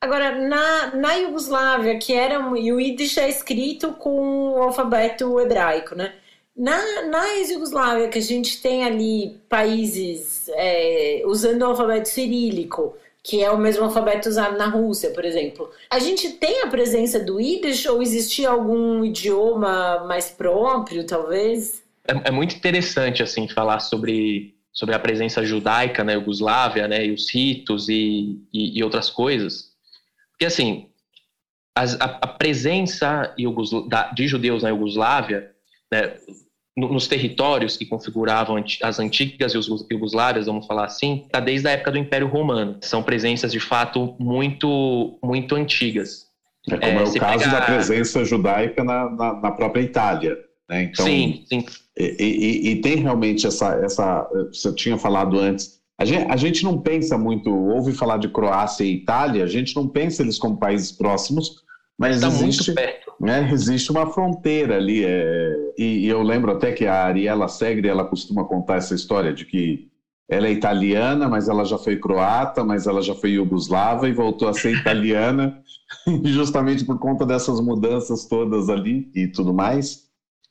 Agora, na, na Iugoslávia, que era. E o Yiddish é escrito com o alfabeto hebraico, né? Na, na ex-Yugoslávia, que a gente tem ali países é, usando o alfabeto cirílico, que é o mesmo alfabeto usado na Rússia, por exemplo. A gente tem a presença do Yiddish ou existia algum idioma mais próprio, talvez? É, é muito interessante assim falar sobre sobre a presença judaica na Iugoslávia, né, e os ritos e, e, e outras coisas, porque assim as, a, a, presença de judeus na Iugoslávia, né, nos territórios que configuravam as antigas Iugoslávias, vamos falar assim, está desde a época do Império Romano. São presenças de fato muito, muito antigas. É como é, é o caso da presença judaica na, na, na própria Itália. Né? Então, sim, sim. E, e, e, tem realmente essa, essa. Você tinha falado antes. A gente, a gente não pensa muito, ouve falar de Croácia e Itália, a gente não pensa eles como países próximos, mas tá existe, né, existe uma fronteira ali. É, e, e, eu lembro até que a Ariela Segre ela costuma contar essa história de que ela é italiana, mas ela já foi croata, mas ela já foi iugoslava e voltou a ser italiana, justamente por conta dessas mudanças todas ali e tudo mais.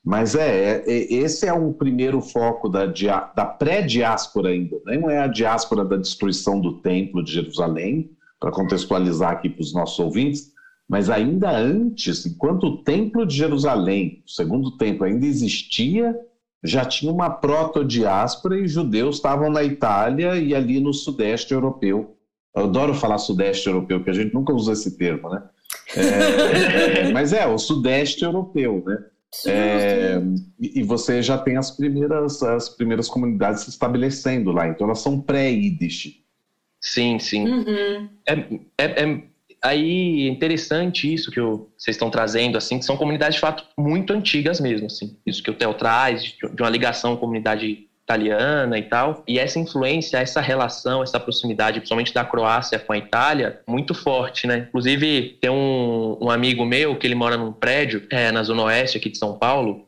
Mas é, é esse é um primeiro foco da, da pré-diáspora ainda. Né? Não é a diáspora da destruição do templo de Jerusalém, para contextualizar aqui para os nossos ouvintes, mas ainda antes, enquanto o Templo de Jerusalém, o segundo templo, ainda existia, já tinha uma proto-diáspora e judeus estavam na Itália e ali no Sudeste Europeu. Eu adoro falar Sudeste Europeu, porque a gente nunca usa esse termo, né? É, mas é, o Sudeste Europeu, né? É, e você já tem as primeiras, as primeiras comunidades se estabelecendo lá, então elas são pré-Yiddish. Sim, sim. Uhum. É, é, é, aí é interessante isso que eu, vocês estão trazendo, assim, que são comunidades de fato muito antigas mesmo, assim. Isso que o Theo traz, de, de uma ligação à comunidade italiana e tal. E essa influência, essa relação, essa proximidade, principalmente da Croácia com a Itália, muito forte, né? Inclusive, tem um, um amigo meu que ele mora num prédio é, na Zona Oeste aqui de São Paulo.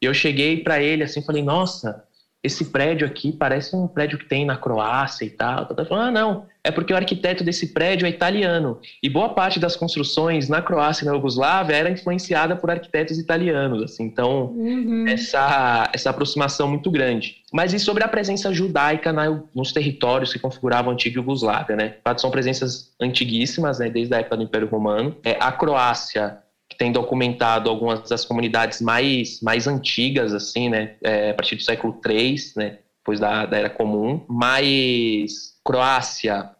E eu cheguei para ele assim, falei: Nossa, esse prédio aqui parece um prédio que tem na Croácia e tal. Falou, ah, não, é porque o arquiteto desse prédio é italiano. E boa parte das construções na Croácia e na Iugoslávia era influenciada por arquitetos italianos. Assim, então, uhum. essa, essa aproximação muito grande. Mas e sobre a presença judaica na, nos territórios que configuravam a antiga Iugoslávia, né? São presenças antiguíssimas, né, desde a época do Império Romano. É, a Croácia tem documentado algumas das comunidades mais, mais antigas, assim, né, é, a partir do século III, né, depois da, da Era Comum, mas Croácia,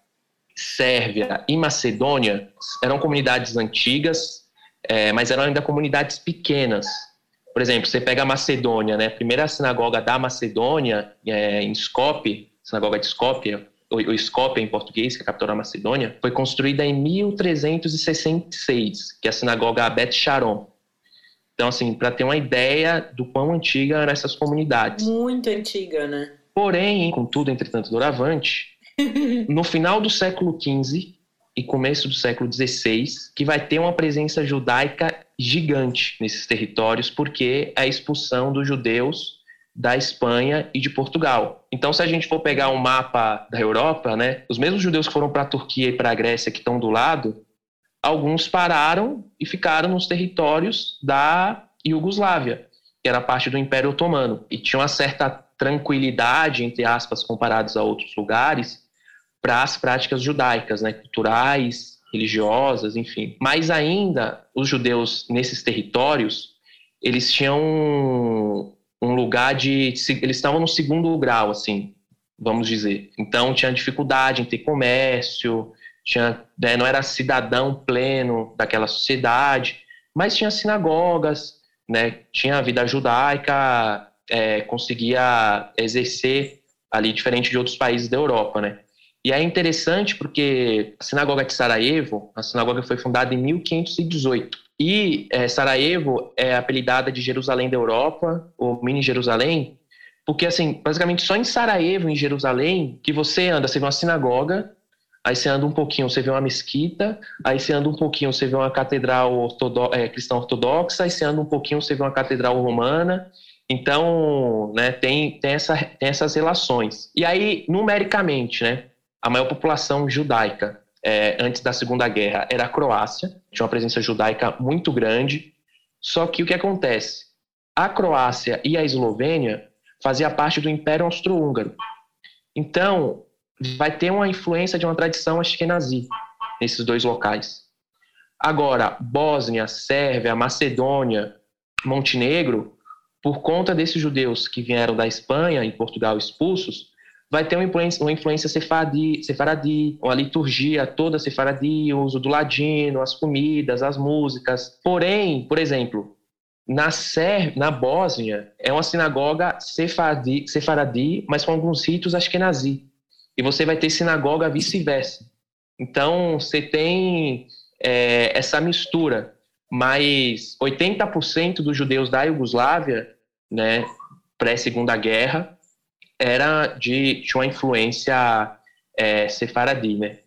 Sérvia e Macedônia eram comunidades antigas, é, mas eram ainda comunidades pequenas. Por exemplo, você pega a Macedônia, né, a primeira sinagoga da Macedônia, é, em Skopje, sinagoga de Skopje, o Skopje em português, que é a capital da Macedônia, foi construída em 1366, que é a sinagoga Bet Sharon. Então, assim, para ter uma ideia do quão antiga eram essas comunidades. Muito antiga, né? Porém, contudo, entretanto, doravante, no final do século XV e começo do século XVI, que vai ter uma presença judaica gigante nesses territórios, porque a expulsão dos judeus da Espanha e de Portugal. Então, se a gente for pegar um mapa da Europa, né, os mesmos judeus que foram para a Turquia e para a Grécia que estão do lado, alguns pararam e ficaram nos territórios da Iugoslávia, que era parte do Império Otomano, e tinha uma certa tranquilidade, entre aspas, comparados a outros lugares, para as práticas judaicas, né, culturais, religiosas, enfim. Mas ainda os judeus nesses territórios, eles tinham um lugar de. Eles estavam no segundo grau, assim, vamos dizer. Então tinha dificuldade em ter comércio, tinha, né, não era cidadão pleno daquela sociedade, mas tinha sinagogas, né, tinha a vida judaica, é, conseguia exercer ali diferente de outros países da Europa, né. E é interessante porque a sinagoga de Sarajevo, a sinagoga foi fundada em 1518. E é, Sarajevo é apelidada de Jerusalém da Europa, ou Mini Jerusalém, porque, assim, basicamente só em Sarajevo, em Jerusalém, que você anda, você vê uma sinagoga, aí você anda um pouquinho, você vê uma mesquita, aí você anda um pouquinho, você vê uma catedral ortodo é, cristã ortodoxa, aí você anda um pouquinho, você vê uma catedral romana. Então, né, tem, tem, essa, tem essas relações. E aí, numericamente, né, a maior população judaica é, antes da Segunda Guerra era a Croácia, tinha uma presença judaica muito grande. Só que o que acontece? a Croácia e a Eslovênia faziam parte do Império Austro-Húngaro. Então, vai ter uma influência de uma tradição ashkenazi nesses dois locais. Agora, Bósnia, Sérvia, Macedônia, Montenegro, por conta desses judeus que vieram da Espanha e Portugal expulsos, vai ter uma influência, uma influência sefaradi, sefaradi, a liturgia toda sefaradi, o uso do ladino, as comidas, as músicas. Porém, por exemplo, na, Ser, na Bósnia, é uma sinagoga sefaradi, sefaradi, mas com alguns ritos ashkenazi. E você vai ter sinagoga vice-versa. Então, você tem é, essa mistura. Mas 80% dos judeus da Iugoslávia, né, pré-segunda guerra, era de, de uma influência é, sefaradi, né?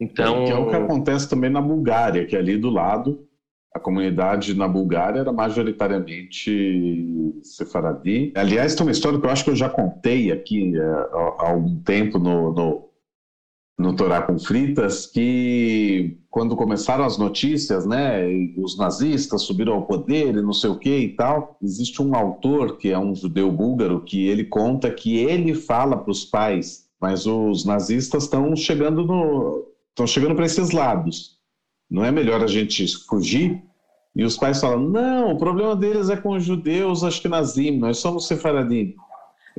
Então... Que é o que acontece também na Bulgária, que é ali do lado, a comunidade na Bulgária era majoritariamente sefaradi. Aliás, tem uma história que eu acho que eu já contei aqui é, há algum tempo no, no, no Torá com Fritas, que quando começaram as notícias, né, os nazistas subiram ao poder e não sei o que e tal, existe um autor que é um judeu búlgaro que ele conta que ele fala para os pais, mas os nazistas estão chegando no estão chegando para esses lados. Não é melhor a gente fugir? E os pais falam: "Não, o problema deles é com os judeus ashkenazim, nós somos sefaradim".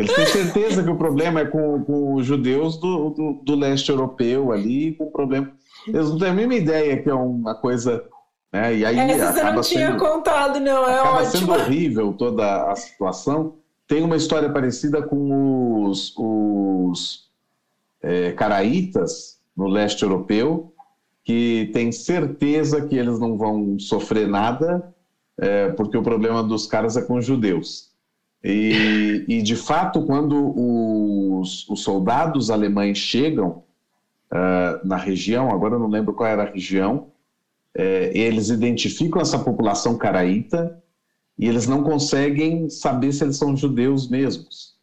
Eles têm certeza que o problema é com, com os judeus do, do, do leste europeu ali, com o problema eles não têm a mínima ideia que é uma coisa. Né? E aí Essa você não tinha sendo, contado, não, é acaba ótimo. sendo horrível toda a situação. Tem uma história parecida com os, os é, caraítas no leste europeu, que tem certeza que eles não vão sofrer nada, é, porque o problema dos caras é com os judeus. E, e de fato, quando os, os soldados alemães chegam uh, na região, agora eu não lembro qual era a região, é, eles identificam essa população caraíta e eles não conseguem saber se eles são judeus mesmos.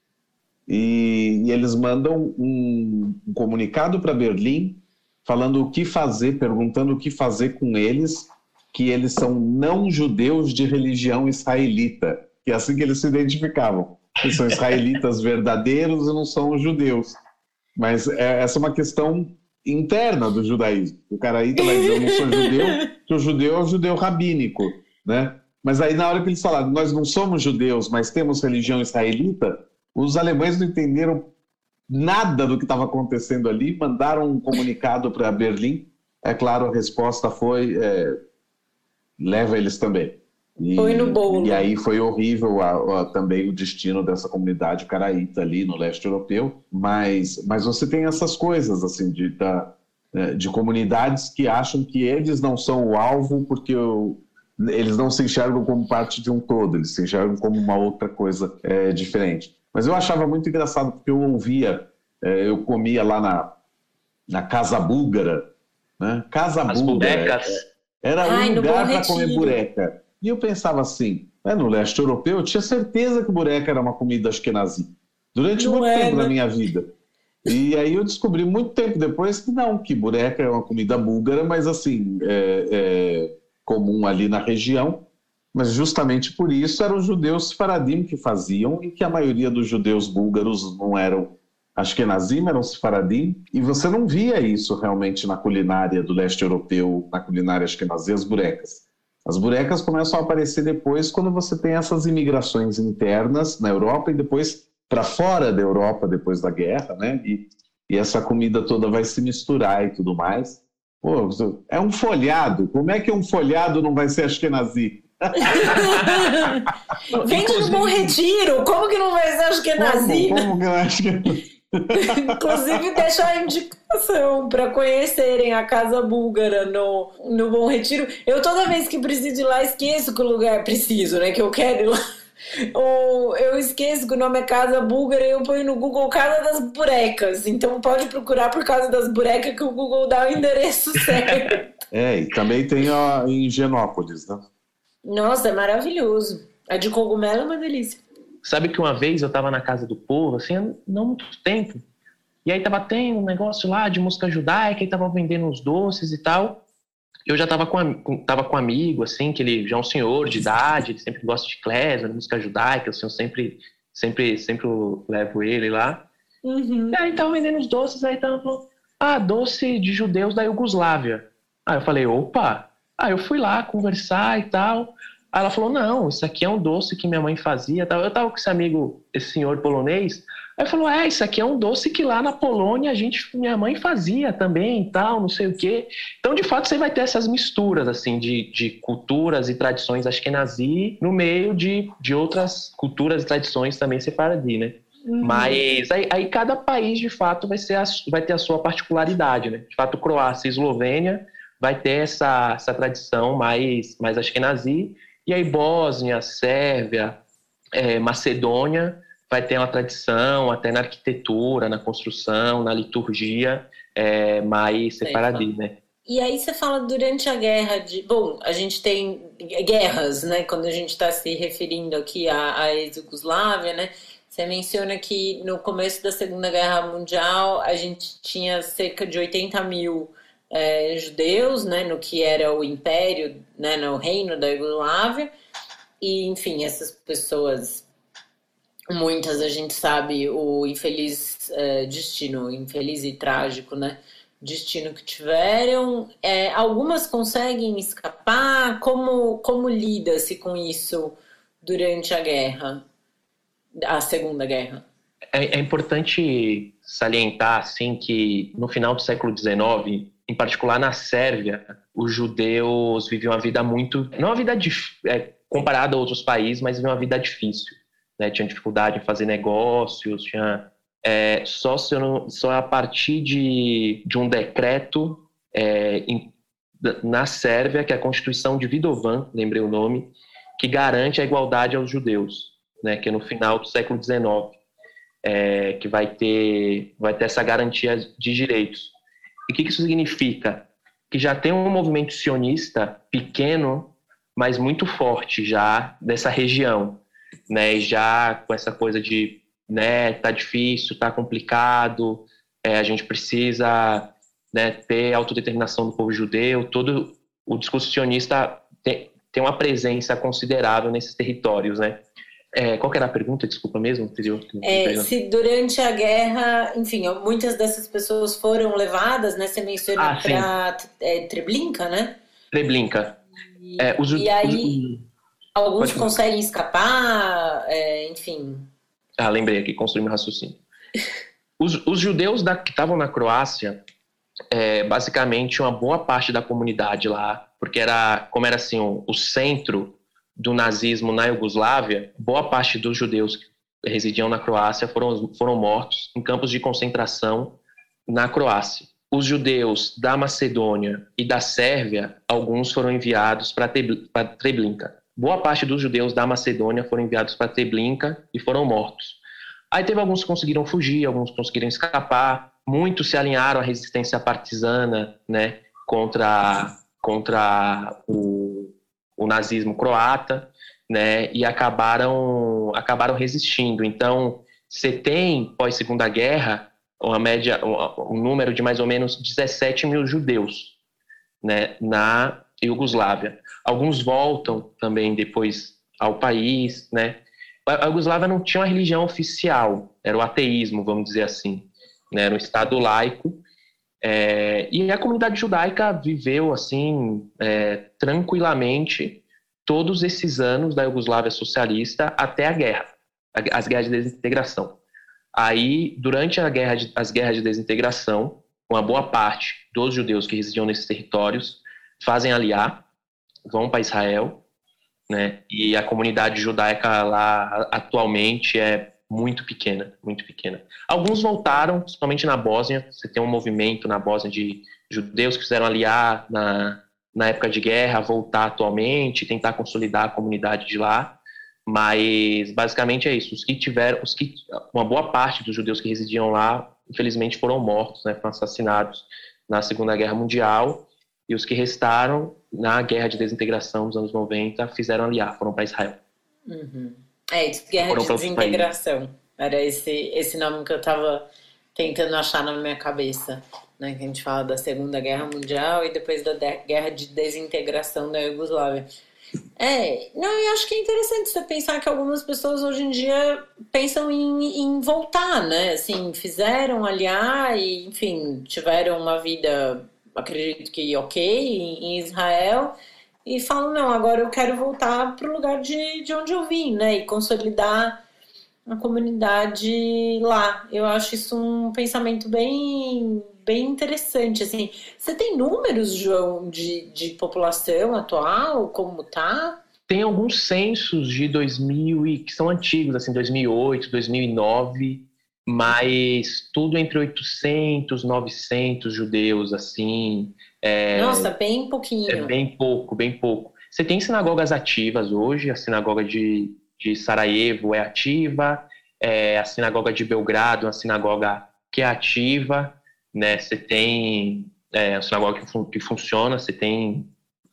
E, e eles mandam um, um comunicado para Berlim falando o que fazer, perguntando o que fazer com eles, que eles são não judeus de religião israelita, que é assim que eles se identificavam. Eles são israelitas verdadeiros e não são judeus. Mas é, essa é uma questão interna do judaísmo. O caraíta vai dizer, eu não sou judeu, que o judeu é o judeu rabínico, né? Mas aí na hora que eles falaram, nós não somos judeus, mas temos religião israelita, os alemães não entenderam nada do que estava acontecendo ali, mandaram um comunicado para Berlim. É claro, a resposta foi é, leva eles também. E, foi no bolo. E aí foi horrível a, a, também o destino dessa comunidade caraíta ali no leste europeu. Mas, mas você tem essas coisas, assim, de, da, né, de comunidades que acham que eles não são o alvo porque o, eles não se enxergam como parte de um todo, eles se enxergam como uma outra coisa é, diferente. Mas eu achava muito engraçado porque eu ouvia, é, eu comia lá na, na Casa Búlgara, né? Casa As Búlgara. Era Ai, um lugar para comer bureca. E eu pensava assim, né, no leste europeu, eu tinha certeza que bureca era uma comida ashkenazi. Durante não muito é, tempo né? na minha vida. E aí eu descobri muito tempo depois que não, que bureca é uma comida búlgara, mas assim, é, é comum ali na região. Mas justamente por isso eram os judeus sefaradim que faziam e que a maioria dos judeus búlgaros não eram ashkenazim, eram sefaradim. E você não via isso realmente na culinária do leste europeu, na culinária ashkenazi, as burecas. As burecas começam a aparecer depois quando você tem essas imigrações internas na Europa e depois para fora da Europa depois da guerra, né? E, e essa comida toda vai se misturar e tudo mais. Pô, é um folhado. Como é que um folhado não vai ser Ashkenazi? Vende no Bom Retiro. Como que não vai ser Ashkenazi? Como, como que não é Ashkenazi? Inclusive, deixar a indicação para conhecerem a Casa Búlgara no, no Bom Retiro. Eu, toda vez que preciso ir lá, esqueço que o lugar é preciso, né? Que eu quero ir lá. Ou eu esqueço que o nome é Casa Búlgara e eu ponho no Google Casa das Burecas. Então pode procurar por Casa das Burecas que o Google dá o endereço certo. É, e também tem a, em Genópolis, né? Nossa, é maravilhoso. A de cogumelo é uma delícia. Sabe que uma vez eu estava na casa do povo, assim, não muito tempo, e aí tava tendo um negócio lá de música judaica, e tava vendendo uns doces e tal. eu já estava com, tava com um amigo, assim, que ele já é um senhor de idade, ele sempre gosta de klezmer, música judaica, assim, eu sempre, sempre, sempre levo ele lá. Uhum. E aí tava vendendo os doces, aí tava falando, ah, doce de judeus da Iugoslávia. Aí eu falei, opa! Aí eu fui lá conversar e tal. Aí ela falou, não, isso aqui é um doce que minha mãe fazia. Eu tava com esse amigo, esse senhor polonês, Aí falou: é, isso aqui é um doce que lá na Polônia a gente, minha mãe fazia também tal, não sei o quê. Então, de fato, você vai ter essas misturas, assim, de, de culturas e tradições ashkenazi no meio de, de outras culturas e tradições também sefaradi, né? Uhum. Mas aí, aí, cada país, de fato, vai, ser a, vai ter a sua particularidade, né? De fato, Croácia e Eslovênia vai ter essa, essa tradição mais, mais ashkenazi. E aí, Bósnia, Sérvia, é, Macedônia vai ter uma tradição, até na arquitetura, na construção, na liturgia, é, mais separadinha, né? E aí você fala durante a guerra de. Bom, a gente tem guerras, né? Quando a gente está se referindo aqui à, à ex-Yugoslávia, né? Você menciona que no começo da Segunda Guerra Mundial a gente tinha cerca de 80 mil é, judeus, né? No que era o império, né? No reino da Yugoslávia. E, enfim, essas pessoas muitas a gente sabe o infeliz é, destino, infeliz e trágico, né? Destino que tiveram. É, algumas conseguem escapar. Como, como lida-se com isso durante a guerra, a Segunda Guerra? É, é importante salientar assim que no final do século XIX, em particular na Sérvia, os judeus viviam uma vida muito, não uma vida é, comparada a outros países, mas viviam uma vida difícil né, tinha dificuldade em fazer negócios, tinha é, só, não, só a partir de, de um decreto é, em, na Sérvia, que é a Constituição de Vidovan, lembrei o nome, que garante a igualdade aos judeus, né, que é no final do século XIX, é, que vai ter, vai ter essa garantia de direitos. E o que isso significa? Que já tem um movimento sionista pequeno, mas muito forte já dessa região né? Já com essa coisa de, né, tá difícil, tá complicado, é, a gente precisa né, ter autodeterminação do povo judeu, todo o discurso sionista tem, tem uma presença considerável nesses territórios, né? É, qual era a pergunta? Desculpa mesmo. É, se durante a guerra, enfim, muitas dessas pessoas foram levadas, né? Você mencionou ah, para é, Treblinka, né? Treblinka. E, é, os, e aí, Alguns Pode conseguem escapar, é, enfim. Ah, lembrei aqui, construir meu raciocínio. Os, os judeus da, que estavam na Croácia, é, basicamente uma boa parte da comunidade lá, porque era, como era assim, o, o centro do nazismo na Iugoslávia, boa parte dos judeus que residiam na Croácia foram, foram mortos em campos de concentração na Croácia. Os judeus da Macedônia e da Sérvia, alguns foram enviados para Treblinka boa parte dos judeus da Macedônia foram enviados para Treblinka e foram mortos. Aí teve alguns que conseguiram fugir, alguns conseguiram escapar, muitos se alinharam à resistência partisana, né, contra contra o, o nazismo croata, né, e acabaram acabaram resistindo. Então, você tem pós Segunda Guerra uma média, um número de mais ou menos 17 mil judeus, né, na Iugoslávia. Alguns voltam também depois ao país, né? A Iugoslávia não tinha uma religião oficial, era o ateísmo, vamos dizer assim, né? Era um estado laico é, e a comunidade judaica viveu assim é, tranquilamente todos esses anos da Iugoslávia socialista até a guerra, as guerras de desintegração. Aí, durante guerra de, as guerras de desintegração, uma boa parte dos judeus que residiam nesses territórios fazem aliar, vão para Israel, né? E a comunidade judaica lá atualmente é muito pequena, muito pequena. Alguns voltaram, principalmente na Bósnia. Você tem um movimento na Bósnia de judeus que fizeram aliar na, na época de guerra, voltar atualmente, tentar consolidar a comunidade de lá. Mas basicamente é isso. Os que tiveram, os que, uma boa parte dos judeus que residiam lá, infelizmente, foram mortos, né? Foram assassinados na Segunda Guerra Mundial. E os que restaram, na guerra de desintegração dos anos 90, fizeram aliar, foram para Israel. Uhum. É, guerra foram de desintegração. Era esse, esse nome que eu estava tentando achar na minha cabeça. né? Que a gente fala da Segunda Guerra Mundial e depois da guerra de desintegração da Iugoslávia. É, não, eu acho que é interessante você pensar que algumas pessoas hoje em dia pensam em, em voltar, né? Assim, fizeram aliar e, enfim, tiveram uma vida, acredito que ok, em Israel e falam, não, agora eu quero voltar para o lugar de, de onde eu vim, né? E consolidar a comunidade lá. Eu acho isso um pensamento bem bem interessante, assim. Você tem números, João, de, de população atual, como tá? Tem alguns censos de 2000 e que são antigos, assim, 2008, 2009, mas tudo entre 800, 900 judeus, assim. É, Nossa, bem pouquinho. É bem pouco, bem pouco. Você tem sinagogas ativas hoje, a sinagoga de, de Sarajevo é ativa, é, a sinagoga de Belgrado é uma sinagoga que é ativa, né? Você tem é, a sinagoga que, fun que funciona, você tem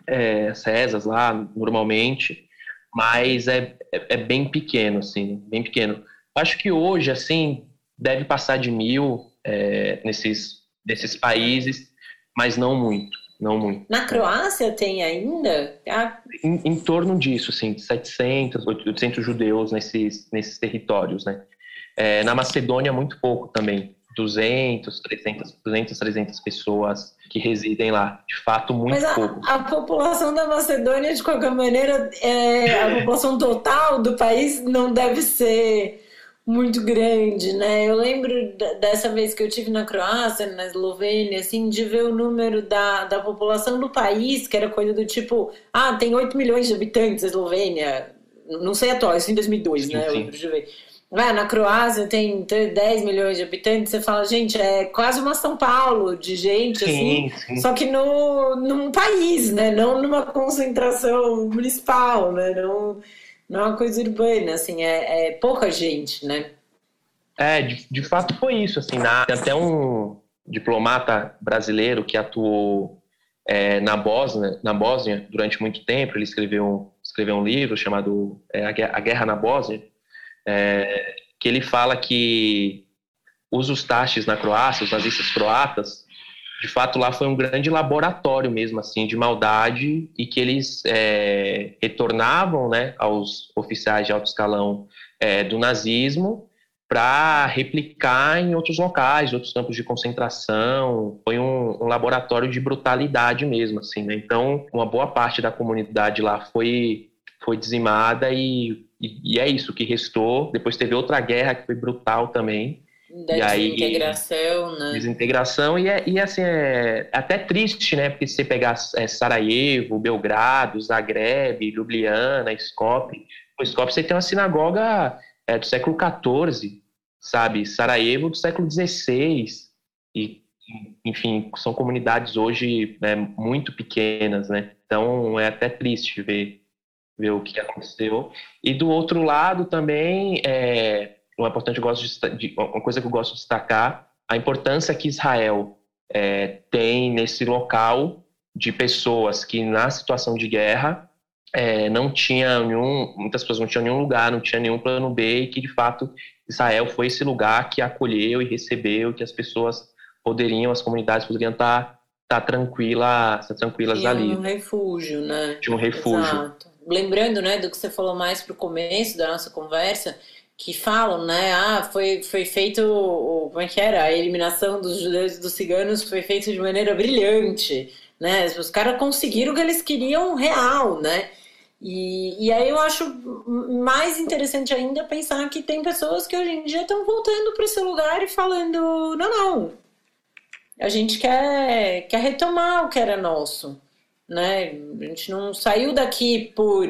é, César lá normalmente, mas é, é, é, bem pequeno, assim, bem pequeno. Acho que hoje, assim, deve passar de mil é, nesses, nesses países, mas não muito, não muito. Na Croácia tem ainda? Ah. Em, em, torno disso, assim, 700, 800 judeus nesses, nesses territórios, né? É, na Macedônia, muito pouco também. 200, 300, 200, 300 pessoas que residem lá. De fato, muito Mas a, pouco. A população da Macedônia, de qualquer maneira, é, a população total do país não deve ser muito grande, né? Eu lembro dessa vez que eu tive na Croácia, na Eslovênia, assim, de ver o número da, da população do país, que era coisa do tipo, ah, tem 8 milhões de habitantes a Eslovênia. Não sei atual, isso em 2002, sim, né? Sim. Eu lembro de ver. Ah, na Croácia tem 10 milhões de habitantes, você fala, gente, é quase uma São Paulo de gente, sim, assim, sim. só que no, num país, né? Não numa concentração municipal, né? Não, não é uma coisa urbana, assim, é, é pouca gente, né? É, de, de fato foi isso, assim, na, até um diplomata brasileiro que atuou é, na Bósnia, na Bósnia durante muito tempo, ele escreveu, escreveu um livro chamado é, A Guerra na Bósnia, é, que ele fala que os Ustaches na Croácia, os nazistas croatas, de fato lá foi um grande laboratório mesmo assim de maldade e que eles é, retornavam né, aos oficiais de alto escalão é, do nazismo para replicar em outros locais, outros campos de concentração. Foi um, um laboratório de brutalidade mesmo, assim. Né? Então, uma boa parte da comunidade lá foi foi dizimada e, e, e, é isso que restou. Depois teve outra guerra que foi brutal também. Da e desintegração, aí, né? Desintegração, e, é, e assim, é até triste, né? Porque se você pegar é, Sarajevo, Belgrado, Zagreb, Ljubljana, Skopje, o Skopje você tem uma sinagoga é, do século XIV, sabe? Sarajevo do século XVI, e enfim, são comunidades hoje né, muito pequenas, né? Então é até triste ver ver o que aconteceu. E do outro lado também, é, uma importante gosto de, uma coisa que eu gosto de destacar, a importância que Israel é, tem nesse local de pessoas que na situação de guerra é, não tinha nenhum, muitas pessoas não tinham nenhum lugar, não tinha nenhum plano B e que de fato Israel foi esse lugar que acolheu e recebeu, que as pessoas poderiam, as comunidades poderiam estar tá tranquila, estar tranquilas Tinha ali. um refúgio, né? De um refúgio. Exato lembrando, né, do que você falou mais para o começo da nossa conversa, que falam, né, ah, foi, foi feito, como é que era, a eliminação dos judeus e dos ciganos foi feita de maneira brilhante, né, os caras conseguiram o que eles queriam real, né, e, e aí eu acho mais interessante ainda pensar que tem pessoas que hoje em dia estão voltando para esse lugar e falando, não, não, a gente quer, quer retomar o que era nosso, né? A gente não saiu daqui por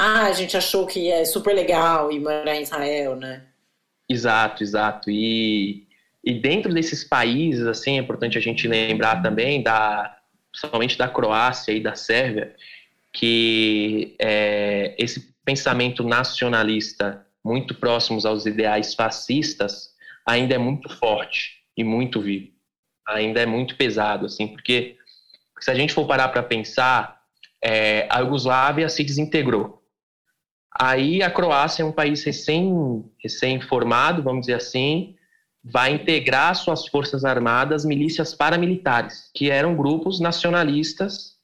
ah, a gente achou que é super legal ir morar em Israel, né? Exato, exato. E, e dentro desses países, assim, é importante a gente lembrar também da, principalmente da Croácia e da Sérvia, que é, esse pensamento nacionalista muito próximos aos ideais fascistas ainda é muito forte e muito vivo. Ainda é muito pesado, assim, porque se a gente for parar para pensar, é, a Iugoslávia se desintegrou. Aí a Croácia é um país recém, recém formado, vamos dizer assim, vai integrar suas forças armadas milícias paramilitares, que eram grupos nacionalistas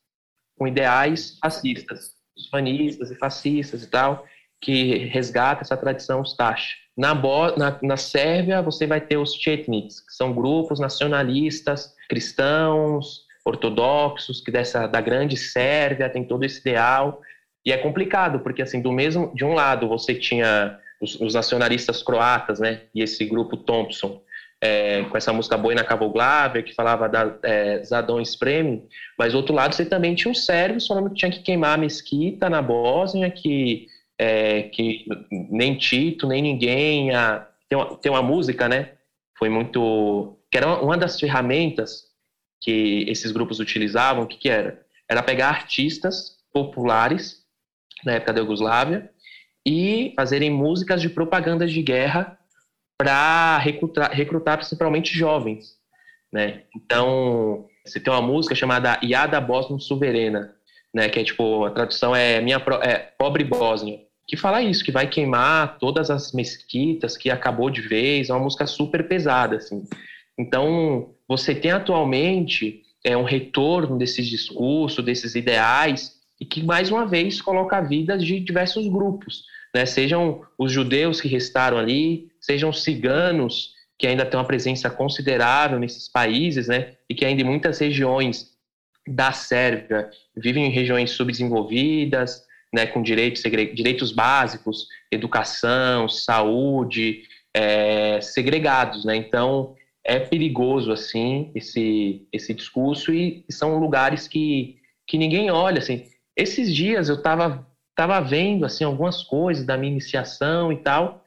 com ideais fascistas, fanistas e fascistas e tal, que resgata essa tradição Ustash. Na, na, na Sérvia, você vai ter os Chetniks, que são grupos nacionalistas, cristãos, ortodoxos, que dessa da grande Sérvia tem todo esse ideal. E é complicado, porque assim, do mesmo, de um lado você tinha os, os nacionalistas croatas, né, e esse grupo Thompson, é, com essa música Boina Kavoglavia, que falava da é, Zadon Spremi, mas do outro lado você também tinha os sérvios falando que tinha que queimar a mesquita na Bósnia, que, é, que nem Tito, nem ninguém. A, tem, uma, tem uma música, né? Foi muito. que era uma das ferramentas que esses grupos utilizavam, o que, que era? Era pegar artistas populares na época da Iugoslávia e fazerem músicas de propagandas de guerra para recrutar, recrutar principalmente jovens, né? Então, você tem uma música chamada Iada Bósnia Suverena, né? Que é tipo, a tradução é minha é, pobre Bósnia, que fala isso, que vai queimar todas as mesquitas, que acabou de vez, é uma música super pesada, assim. Então, você tem atualmente é, um retorno desses discursos, desses ideais, e que, mais uma vez, coloca a vida de diversos grupos, né? sejam os judeus que restaram ali, sejam os ciganos, que ainda têm uma presença considerável nesses países, né? e que ainda em muitas regiões da Sérvia vivem em regiões subdesenvolvidas, né, com direitos, direitos básicos, educação, saúde, é, segregados, né? Então, é perigoso assim esse esse discurso e, são lugares que que ninguém olha assim. Esses dias eu estava tava vendo assim algumas coisas da minha iniciação e tal.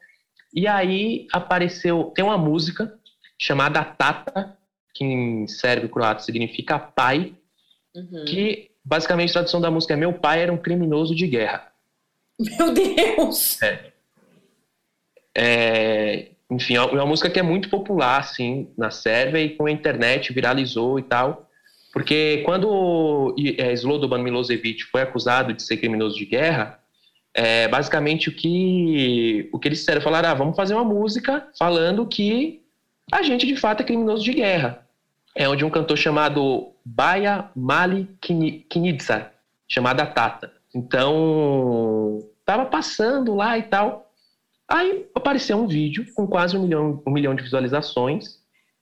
E aí apareceu, tem uma música chamada Tata, que em sérvio croata significa pai, uhum. que basicamente a tradução da música é meu pai era um criminoso de guerra. Meu Deus. É. É, enfim, é uma música que é muito popular, assim, na Sérvia e com a internet viralizou e tal. Porque quando é, Slobodan Milosevic foi acusado de ser criminoso de guerra, é, basicamente o que, o que eles disseram, falaram, ah, vamos fazer uma música falando que a gente de fato é criminoso de guerra. É onde um cantor chamado Baya Mali Kinitsa, chamada Tata. Então, tava passando lá e tal. Aí apareceu um vídeo com quase um milhão, um milhão de visualizações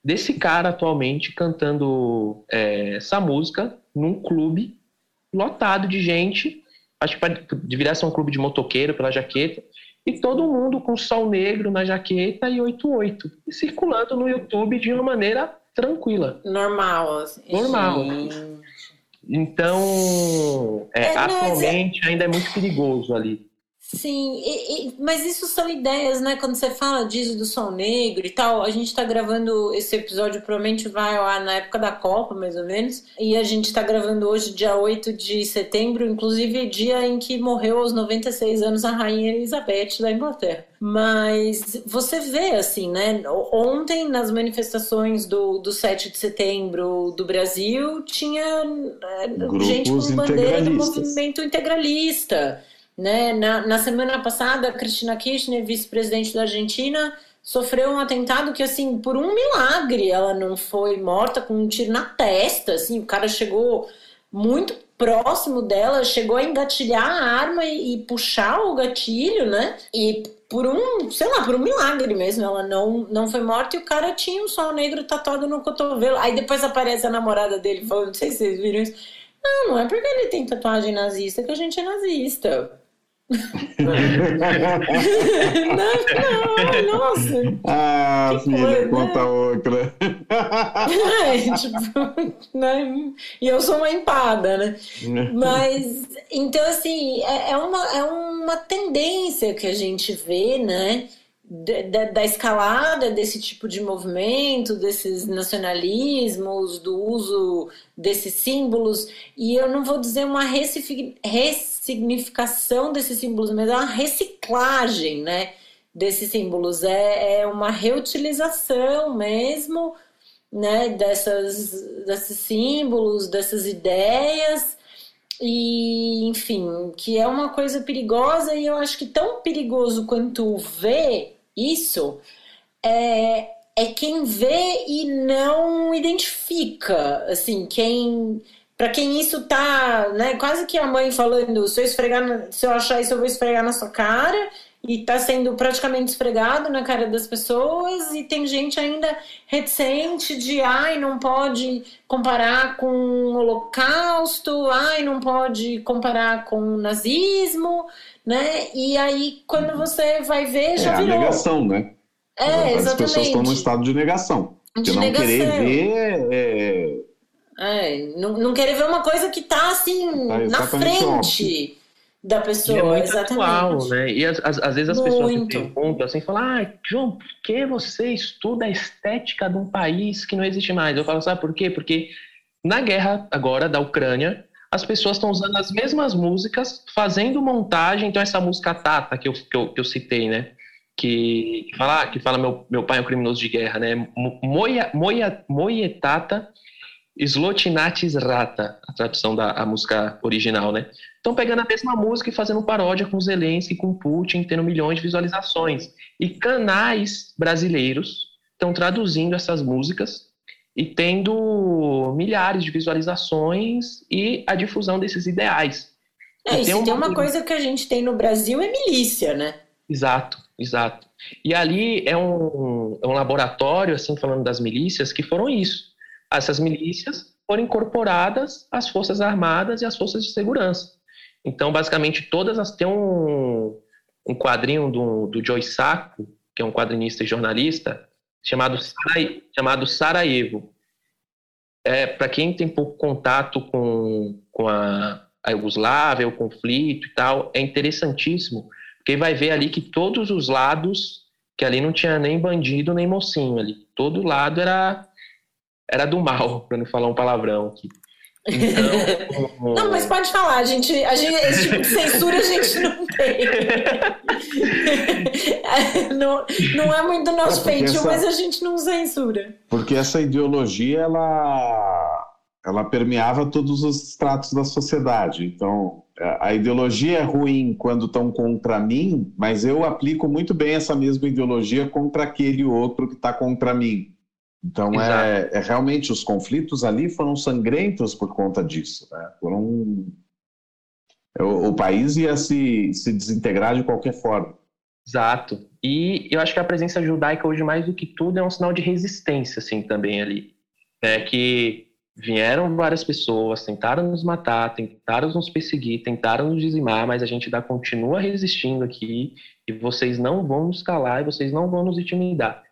desse cara atualmente cantando é, essa música num clube lotado de gente. Acho que deveria ser um clube de motoqueiro pela jaqueta. E todo mundo com sol negro na jaqueta e 88. E circulando no YouTube de uma maneira tranquila. Normal. Assim. Normal. Então, é, é, atualmente ainda é muito perigoso ali. Sim, e, e, mas isso são ideias, né? Quando você fala disso do Sol Negro e tal, a gente tá gravando esse episódio, provavelmente vai lá na época da Copa, mais ou menos, e a gente tá gravando hoje, dia 8 de setembro, inclusive dia em que morreu aos 96 anos a Rainha Elizabeth da Inglaterra. Mas você vê, assim, né? Ontem, nas manifestações do, do 7 de setembro do Brasil, tinha é, gente com bandeira do movimento integralista. Né? Na, na semana passada, Cristina Kirchner, vice-presidente da Argentina, sofreu um atentado que, assim, por um milagre, ela não foi morta com um tiro na testa. Assim, o cara chegou muito próximo dela, chegou a engatilhar a arma e, e puxar o gatilho, né? E por um, sei lá, por um milagre mesmo, ela não, não foi morta e o cara tinha um sol negro tatuado no cotovelo. Aí depois aparece a namorada dele falando, não sei se vocês viram isso. Não, não é porque ele tem tatuagem nazista que a gente é nazista não, não, nossa. Ah, filha, coisa, conta né? outra. É, tipo, né? E eu sou uma empada, né? Mas, então, assim, é, é, uma, é uma tendência que a gente vê, né? Da, da, escalada desse tipo de movimento, desses nacionalismos, do uso desses símbolos, e eu não vou dizer uma ressignificação desses símbolos, mas é uma reciclagem né, desses símbolos, é, é uma reutilização mesmo né, dessas, desses símbolos, dessas ideias, e enfim, que é uma coisa perigosa, e eu acho que tão perigoso quanto ver isso é é quem vê e não identifica, assim, quem para quem isso tá, né, quase que a mãe falando, se eu esfregar, se eu achar isso eu vou esfregar na sua cara, e tá sendo praticamente esfregado na cara das pessoas e tem gente ainda reticente de ai não pode comparar com o holocausto, ai não pode comparar com o nazismo, né? E aí quando você vai ver já é virou. a negação, né? É, exatamente. As pessoas estão no estado de negação. De, de não negação. querer ver é... É, não, não querer ver uma coisa que tá assim tá na frente. Óbvio da pessoa, e é muito exatamente. Atual, né? E às, às, vezes as muito. pessoas me perguntam assim, falam, ah, João, por que você estuda a estética de um país que não existe mais? Eu falo, sabe por quê? Porque na guerra agora da Ucrânia, as pessoas estão usando as mesmas músicas, fazendo montagem, então essa música Tata que eu, que eu, que eu citei, né? Que, que fala, que fala meu, meu pai é um criminoso de guerra, né? Moia, moia, moietata Slotinatis Rata, a tradução da a música original, né? Estão pegando a mesma música e fazendo paródia com Zelensky, com Putin, tendo milhões de visualizações. E canais brasileiros estão traduzindo essas músicas e tendo milhares de visualizações e a difusão desses ideais. É, e se tem uma coisa que a gente tem no Brasil é milícia, né? Exato, exato. E ali é um, é um laboratório, assim, falando das milícias, que foram isso essas milícias foram incorporadas às Forças Armadas e às Forças de Segurança. Então, basicamente, todas as. Tem um, um quadrinho do, do Joy Sacco, que é um quadrinista e jornalista, chamado, chamado Sarajevo. É, Para quem tem pouco contato com, com a, a Iugoslávia, o conflito e tal, é interessantíssimo, porque vai ver ali que todos os lados, que ali não tinha nem bandido nem mocinho ali, todo lado era era do mal, para não falar um palavrão aqui. Então, não, mas pode falar, a gente, a gente, esse tipo de censura a gente não tem. não, não é muito do nosso é feitio, essa, mas a gente não censura. Porque essa ideologia, ela, ela permeava todos os estratos da sociedade. Então, a ideologia é ruim quando estão contra mim, mas eu aplico muito bem essa mesma ideologia contra aquele outro que está contra mim. Então, é, é, realmente os conflitos ali foram sangrentos por conta disso. Né? Foram... O, o país ia se, se desintegrar de qualquer forma. Exato. E eu acho que a presença judaica hoje, mais do que tudo, é um sinal de resistência, assim, também ali. É que vieram várias pessoas, tentaram nos matar, tentaram nos perseguir, tentaram nos dizimar, mas a gente ainda continua resistindo aqui e vocês não vão nos calar e vocês não vão nos intimidar.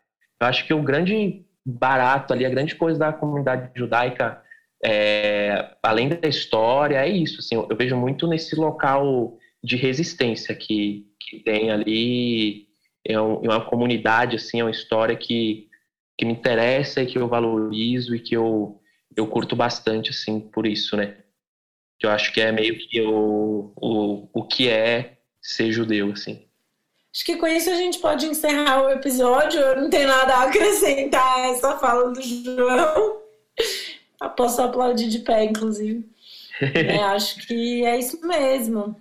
Eu acho que o grande barato ali, a grande coisa da comunidade judaica, é, além da história, é isso. Assim, eu, vejo muito nesse local de resistência que, que tem ali. É, um, é, uma comunidade, assim, é uma história que, que me interessa e que eu valorizo e que eu, eu curto bastante, assim, por isso, né? Que eu acho que é meio que o, o, o que é ser judeu, assim. Acho que com isso a gente pode encerrar o episódio. Eu não tenho nada a acrescentar a essa fala do João. Eu posso aplaudir de pé, inclusive. é, acho que é isso mesmo.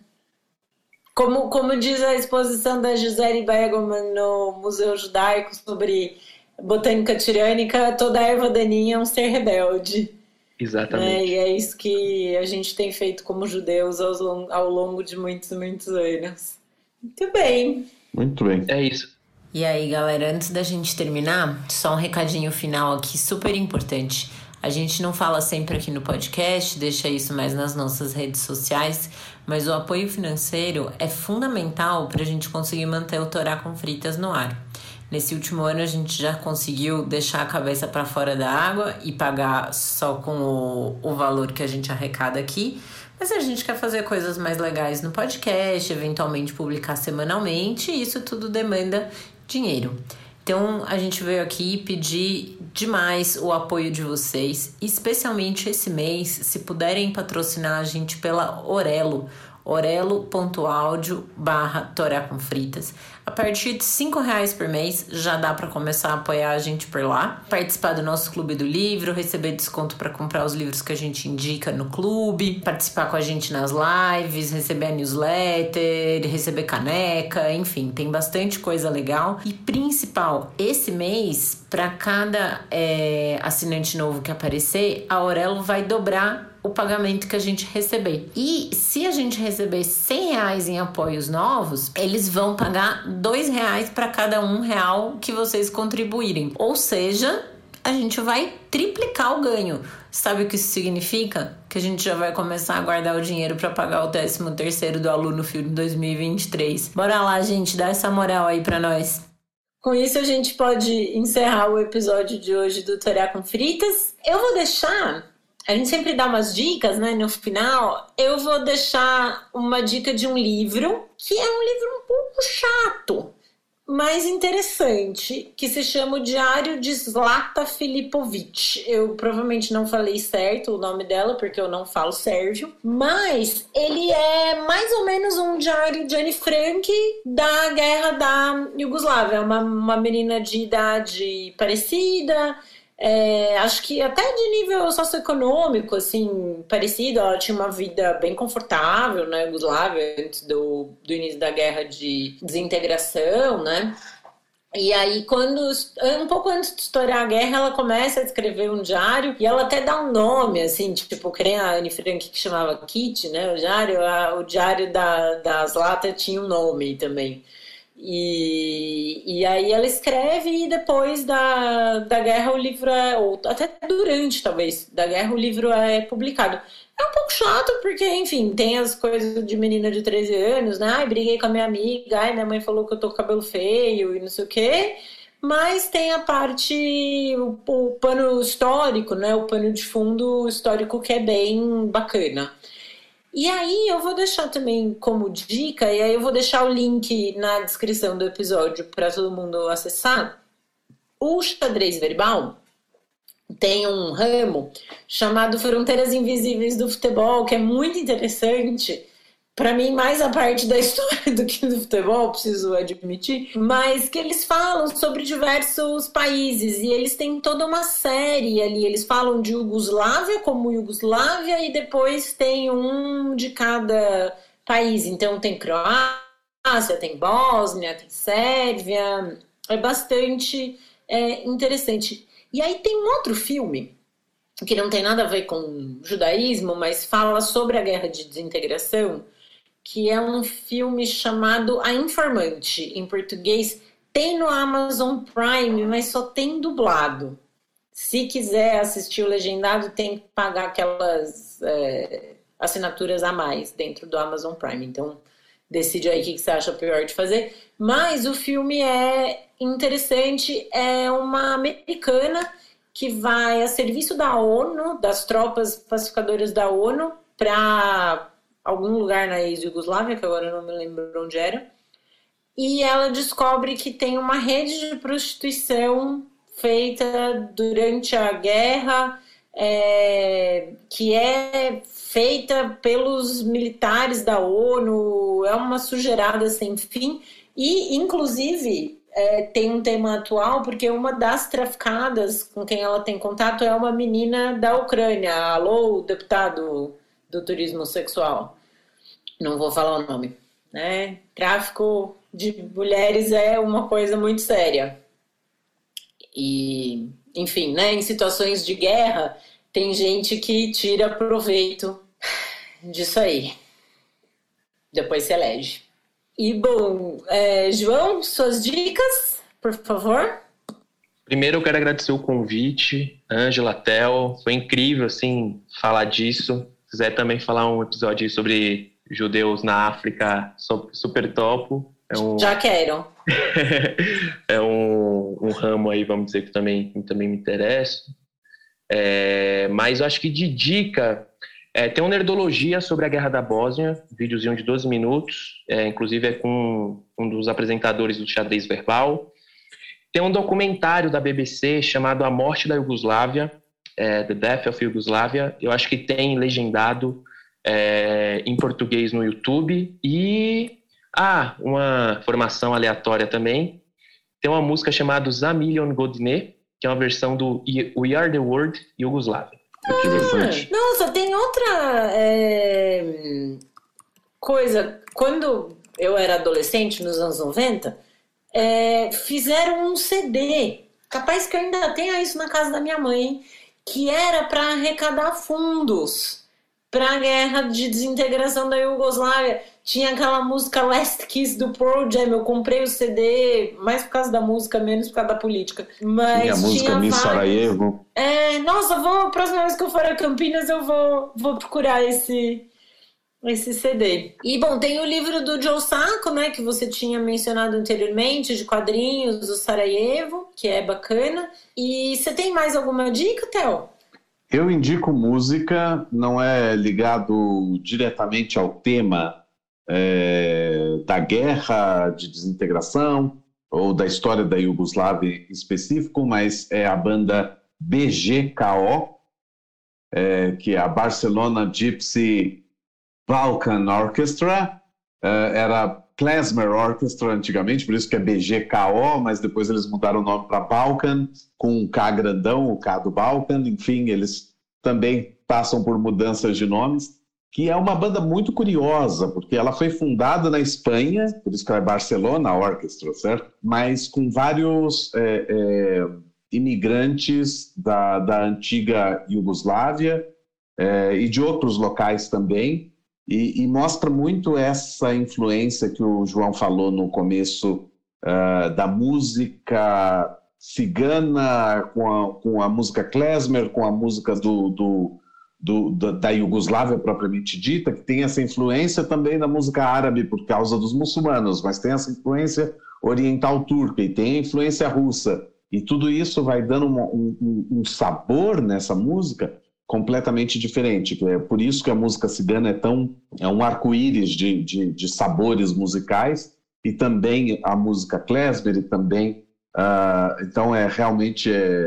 Como, como diz a exposição da Gisele Bergman no Museu Judaico sobre botânica tirânica, toda erva daninha é um ser rebelde. Exatamente. Né? E é isso que a gente tem feito como judeus ao, ao longo de muitos, muitos anos. Muito bem. Muito bem. É isso. E aí, galera, antes da gente terminar, só um recadinho final aqui super importante. A gente não fala sempre aqui no podcast, deixa isso mais nas nossas redes sociais, mas o apoio financeiro é fundamental para a gente conseguir manter o Torá com Fritas no ar. Nesse último ano a gente já conseguiu deixar a cabeça para fora da água e pagar só com o, o valor que a gente arrecada aqui. Mas a gente quer fazer coisas mais legais no podcast, eventualmente publicar semanalmente, e isso tudo demanda dinheiro. Então a gente veio aqui pedir demais o apoio de vocês, especialmente esse mês, se puderem patrocinar a gente pela Orelo. orelo.audio barra com fritas. A partir de cinco reais por mês já dá para começar a apoiar a gente por lá, participar do nosso clube do livro, receber desconto para comprar os livros que a gente indica no clube, participar com a gente nas lives, receber a newsletter, receber caneca, enfim, tem bastante coisa legal. E principal, esse mês, para cada é, assinante novo que aparecer, a Aurelo vai dobrar o pagamento que a gente receber. E se a gente receber 100 reais em apoios novos, eles vão pagar dois reais para cada um real que vocês contribuírem. Ou seja, a gente vai triplicar o ganho. Sabe o que isso significa? Que a gente já vai começar a guardar o dinheiro para pagar o 13 terceiro do aluno filho em 2023. Bora lá, gente, dá essa moral aí para nós. Com isso a gente pode encerrar o episódio de hoje do Torá com Fritas. Eu vou deixar a gente sempre dá umas dicas, né? No final, eu vou deixar uma dica de um livro que é um livro um pouco chato, mas interessante, que se chama O Diário de Zlata Filipovic. Eu provavelmente não falei certo o nome dela, porque eu não falo sérvio, mas ele é mais ou menos um diário de Anne Frank da guerra da Iugoslávia. Uma, uma menina de idade parecida é, acho que até de nível socioeconômico, assim, parecido, ela tinha uma vida bem confortável na né, Yugoslávia antes do, do início da guerra de desintegração, né? E aí, quando um pouco antes de estourar a guerra, ela começa a escrever um diário e ela até dá um nome, assim, tipo, que a Anne Frank que chamava Kit, né? O diário, a, o diário da, das latas tinha um nome também. E, e aí ela escreve e depois da, da guerra o livro é, ou até durante talvez, da guerra o livro é publicado. É um pouco chato porque, enfim, tem as coisas de menina de 13 anos, né? Ai, briguei com a minha amiga, ai, minha mãe falou que eu tô com cabelo feio e não sei o quê. Mas tem a parte, o, o pano histórico, né? O pano de fundo histórico que é bem bacana. E aí eu vou deixar também como dica, e aí eu vou deixar o link na descrição do episódio para todo mundo acessar. O xadrez verbal tem um ramo chamado Fronteiras Invisíveis do Futebol, que é muito interessante para mim, mais a parte da história do que do futebol, preciso admitir, mas que eles falam sobre diversos países e eles têm toda uma série ali. Eles falam de Iugoslávia como Iugoslávia e depois tem um de cada país. Então, tem Croácia, tem Bósnia, tem Sérvia. É bastante é, interessante. E aí tem um outro filme que não tem nada a ver com judaísmo, mas fala sobre a guerra de desintegração que é um filme chamado A Informante, em português. Tem no Amazon Prime, mas só tem dublado. Se quiser assistir o legendado, tem que pagar aquelas é, assinaturas a mais dentro do Amazon Prime. Então, decide aí o que você acha pior de fazer. Mas o filme é interessante. É uma americana que vai a serviço da ONU, das tropas pacificadoras da ONU, para algum lugar na ex-Yugoslávia, que agora eu não me lembro onde era. E ela descobre que tem uma rede de prostituição feita durante a guerra, é, que é feita pelos militares da ONU, é uma sujeirada sem fim. E, inclusive, é, tem um tema atual, porque uma das traficadas com quem ela tem contato é uma menina da Ucrânia. Alô, deputado do turismo sexual. Não vou falar o nome. Né? Tráfico de mulheres é uma coisa muito séria. E, enfim, né, em situações de guerra, tem gente que tira proveito disso aí. Depois se elege. E, bom, é, João, suas dicas, por favor? Primeiro, eu quero agradecer o convite, Ângela, Tel. Foi incrível, assim, falar disso quiser também falar um episódio sobre judeus na África, super topo. É um... Já quero. é um, um, ramo aí, vamos dizer, que também, também me interessa. É, mas eu acho que de dica, é, tem uma nerdologia sobre a Guerra da Bósnia, um videozinho de 12 minutos, é, inclusive é com um dos apresentadores do xadrez verbal. Tem um documentário da BBC chamado A Morte da Iugoslávia, é, The Death of Yugoslavia. Eu acho que tem legendado é, em português no YouTube. E, ah, uma formação aleatória também. Tem uma música chamada Zamillion Godine, que é uma versão do We Are the World Yugoslávia. Ah, nossa, tem outra é, coisa. Quando eu era adolescente, nos anos 90, é, fizeram um CD. Capaz que eu ainda tenha isso na casa da minha mãe, que era para arrecadar fundos para a guerra de desintegração da Iugoslávia. Tinha aquela música Last Kiss do Pearl Jam. Eu comprei o CD mais por causa da música, menos por causa da política. Mas tinha a música Miss Sarajevo. É, nossa, vou, a próxima vez que eu for a Campinas eu vou, vou procurar esse, esse CD. E bom, tem o livro do Joe Sacco, né, que você tinha mencionado anteriormente, de quadrinhos do Sarajevo, que é bacana. E você tem mais alguma dica, Theo? Eu indico música, não é ligado diretamente ao tema é, da guerra de desintegração ou da história da Iugoslávia em específico, mas é a banda BGKO, é, que é a Barcelona Gypsy Balkan Orchestra, é, era Klezmer Orchestra antigamente, por isso que é BGKO, mas depois eles mudaram o nome para Balkan, com um K grandão, o K do Balkan, enfim, eles também passam por mudanças de nomes, que é uma banda muito curiosa, porque ela foi fundada na Espanha, por isso que é Barcelona Orchestra, certo? Mas com vários é, é, imigrantes da, da antiga Iugoslávia é, e de outros locais também, e, e, mostra muito essa influência que o João falou no começo uh, da música cigana com a, com a música klezmer, com a música do, do, do, da Iugoslávia propriamente dita, que tem essa influência também da música árabe por causa dos muçulmanos, mas tem essa influência oriental turca e tem a influência russa. E tudo isso vai dando um, um, um sabor nessa música completamente diferente. É por isso que a música cigana é tão é um arco-íris de, de, de, sabores musicais e também a música klezmer e também uh, então é realmente é,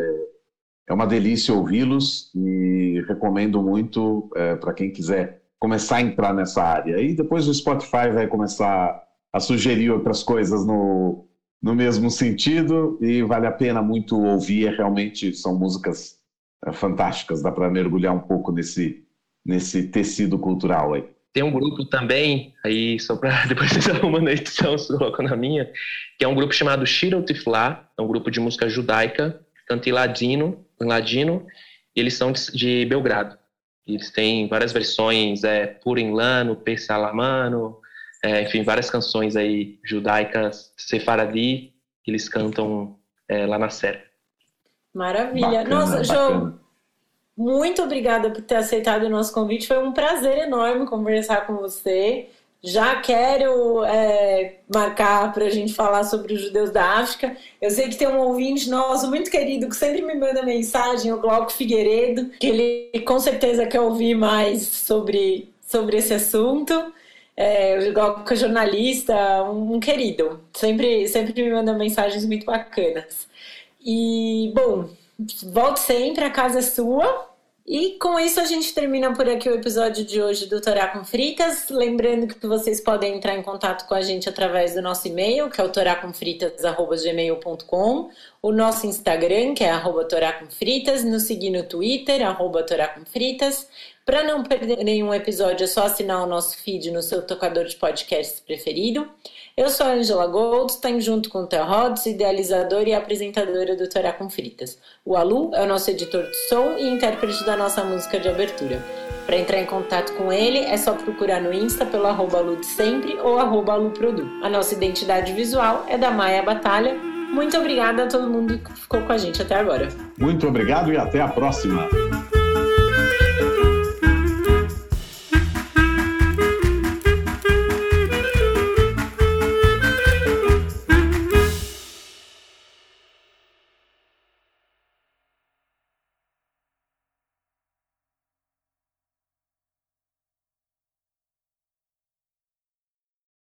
é uma delícia ouvi-los e recomendo muito é, para quem quiser começar a entrar nessa área. E depois o Spotify vai começar a sugerir outras coisas no, no mesmo sentido e vale a pena muito ouvir. É realmente são músicas fantásticas, dá para mergulhar um pouco nesse, nesse tecido cultural aí. Tem um grupo também, aí só para depois vocês arrumam na edição, se colocam na minha, que é um grupo chamado Shiro Tifla, é um grupo de música judaica, canta em ladino, em ladino e eles são de, de Belgrado. Eles têm várias versões, é, Purim Lano, Salamano, é, enfim, várias canções aí judaicas, sefaradi, que eles cantam é, lá na Sérvia. Maravilha. Bacana, Nossa, João, muito obrigada por ter aceitado o nosso convite. Foi um prazer enorme conversar com você. Já quero é, marcar para a gente falar sobre os judeus da África. Eu sei que tem um ouvinte nosso muito querido que sempre me manda mensagem, o Glauco Figueiredo, que ele com certeza quer ouvir mais sobre, sobre esse assunto. É, o Glauco é jornalista, um, um querido. Sempre, sempre me manda mensagens muito bacanas. E, bom, volte sempre, a casa é sua. E com isso a gente termina por aqui o episódio de hoje do Torá com Fritas. Lembrando que vocês podem entrar em contato com a gente através do nosso e-mail, que é o o nosso Instagram, que é arroba nos seguir no Twitter, arroba. Para não perder nenhum episódio, é só assinar o nosso feed no seu tocador de podcasts preferido. Eu sou Angela Goldstein, junto com o Theo Rhodes, idealizadora e apresentadora do Torá com Fritas. O Alu é o nosso editor de som e intérprete da nossa música de abertura. Para entrar em contato com ele, é só procurar no Insta pelo arroba sempre ou arroba. A nossa identidade visual é da Maia Batalha. Muito obrigada a todo mundo que ficou com a gente até agora. Muito obrigado e até a próxima!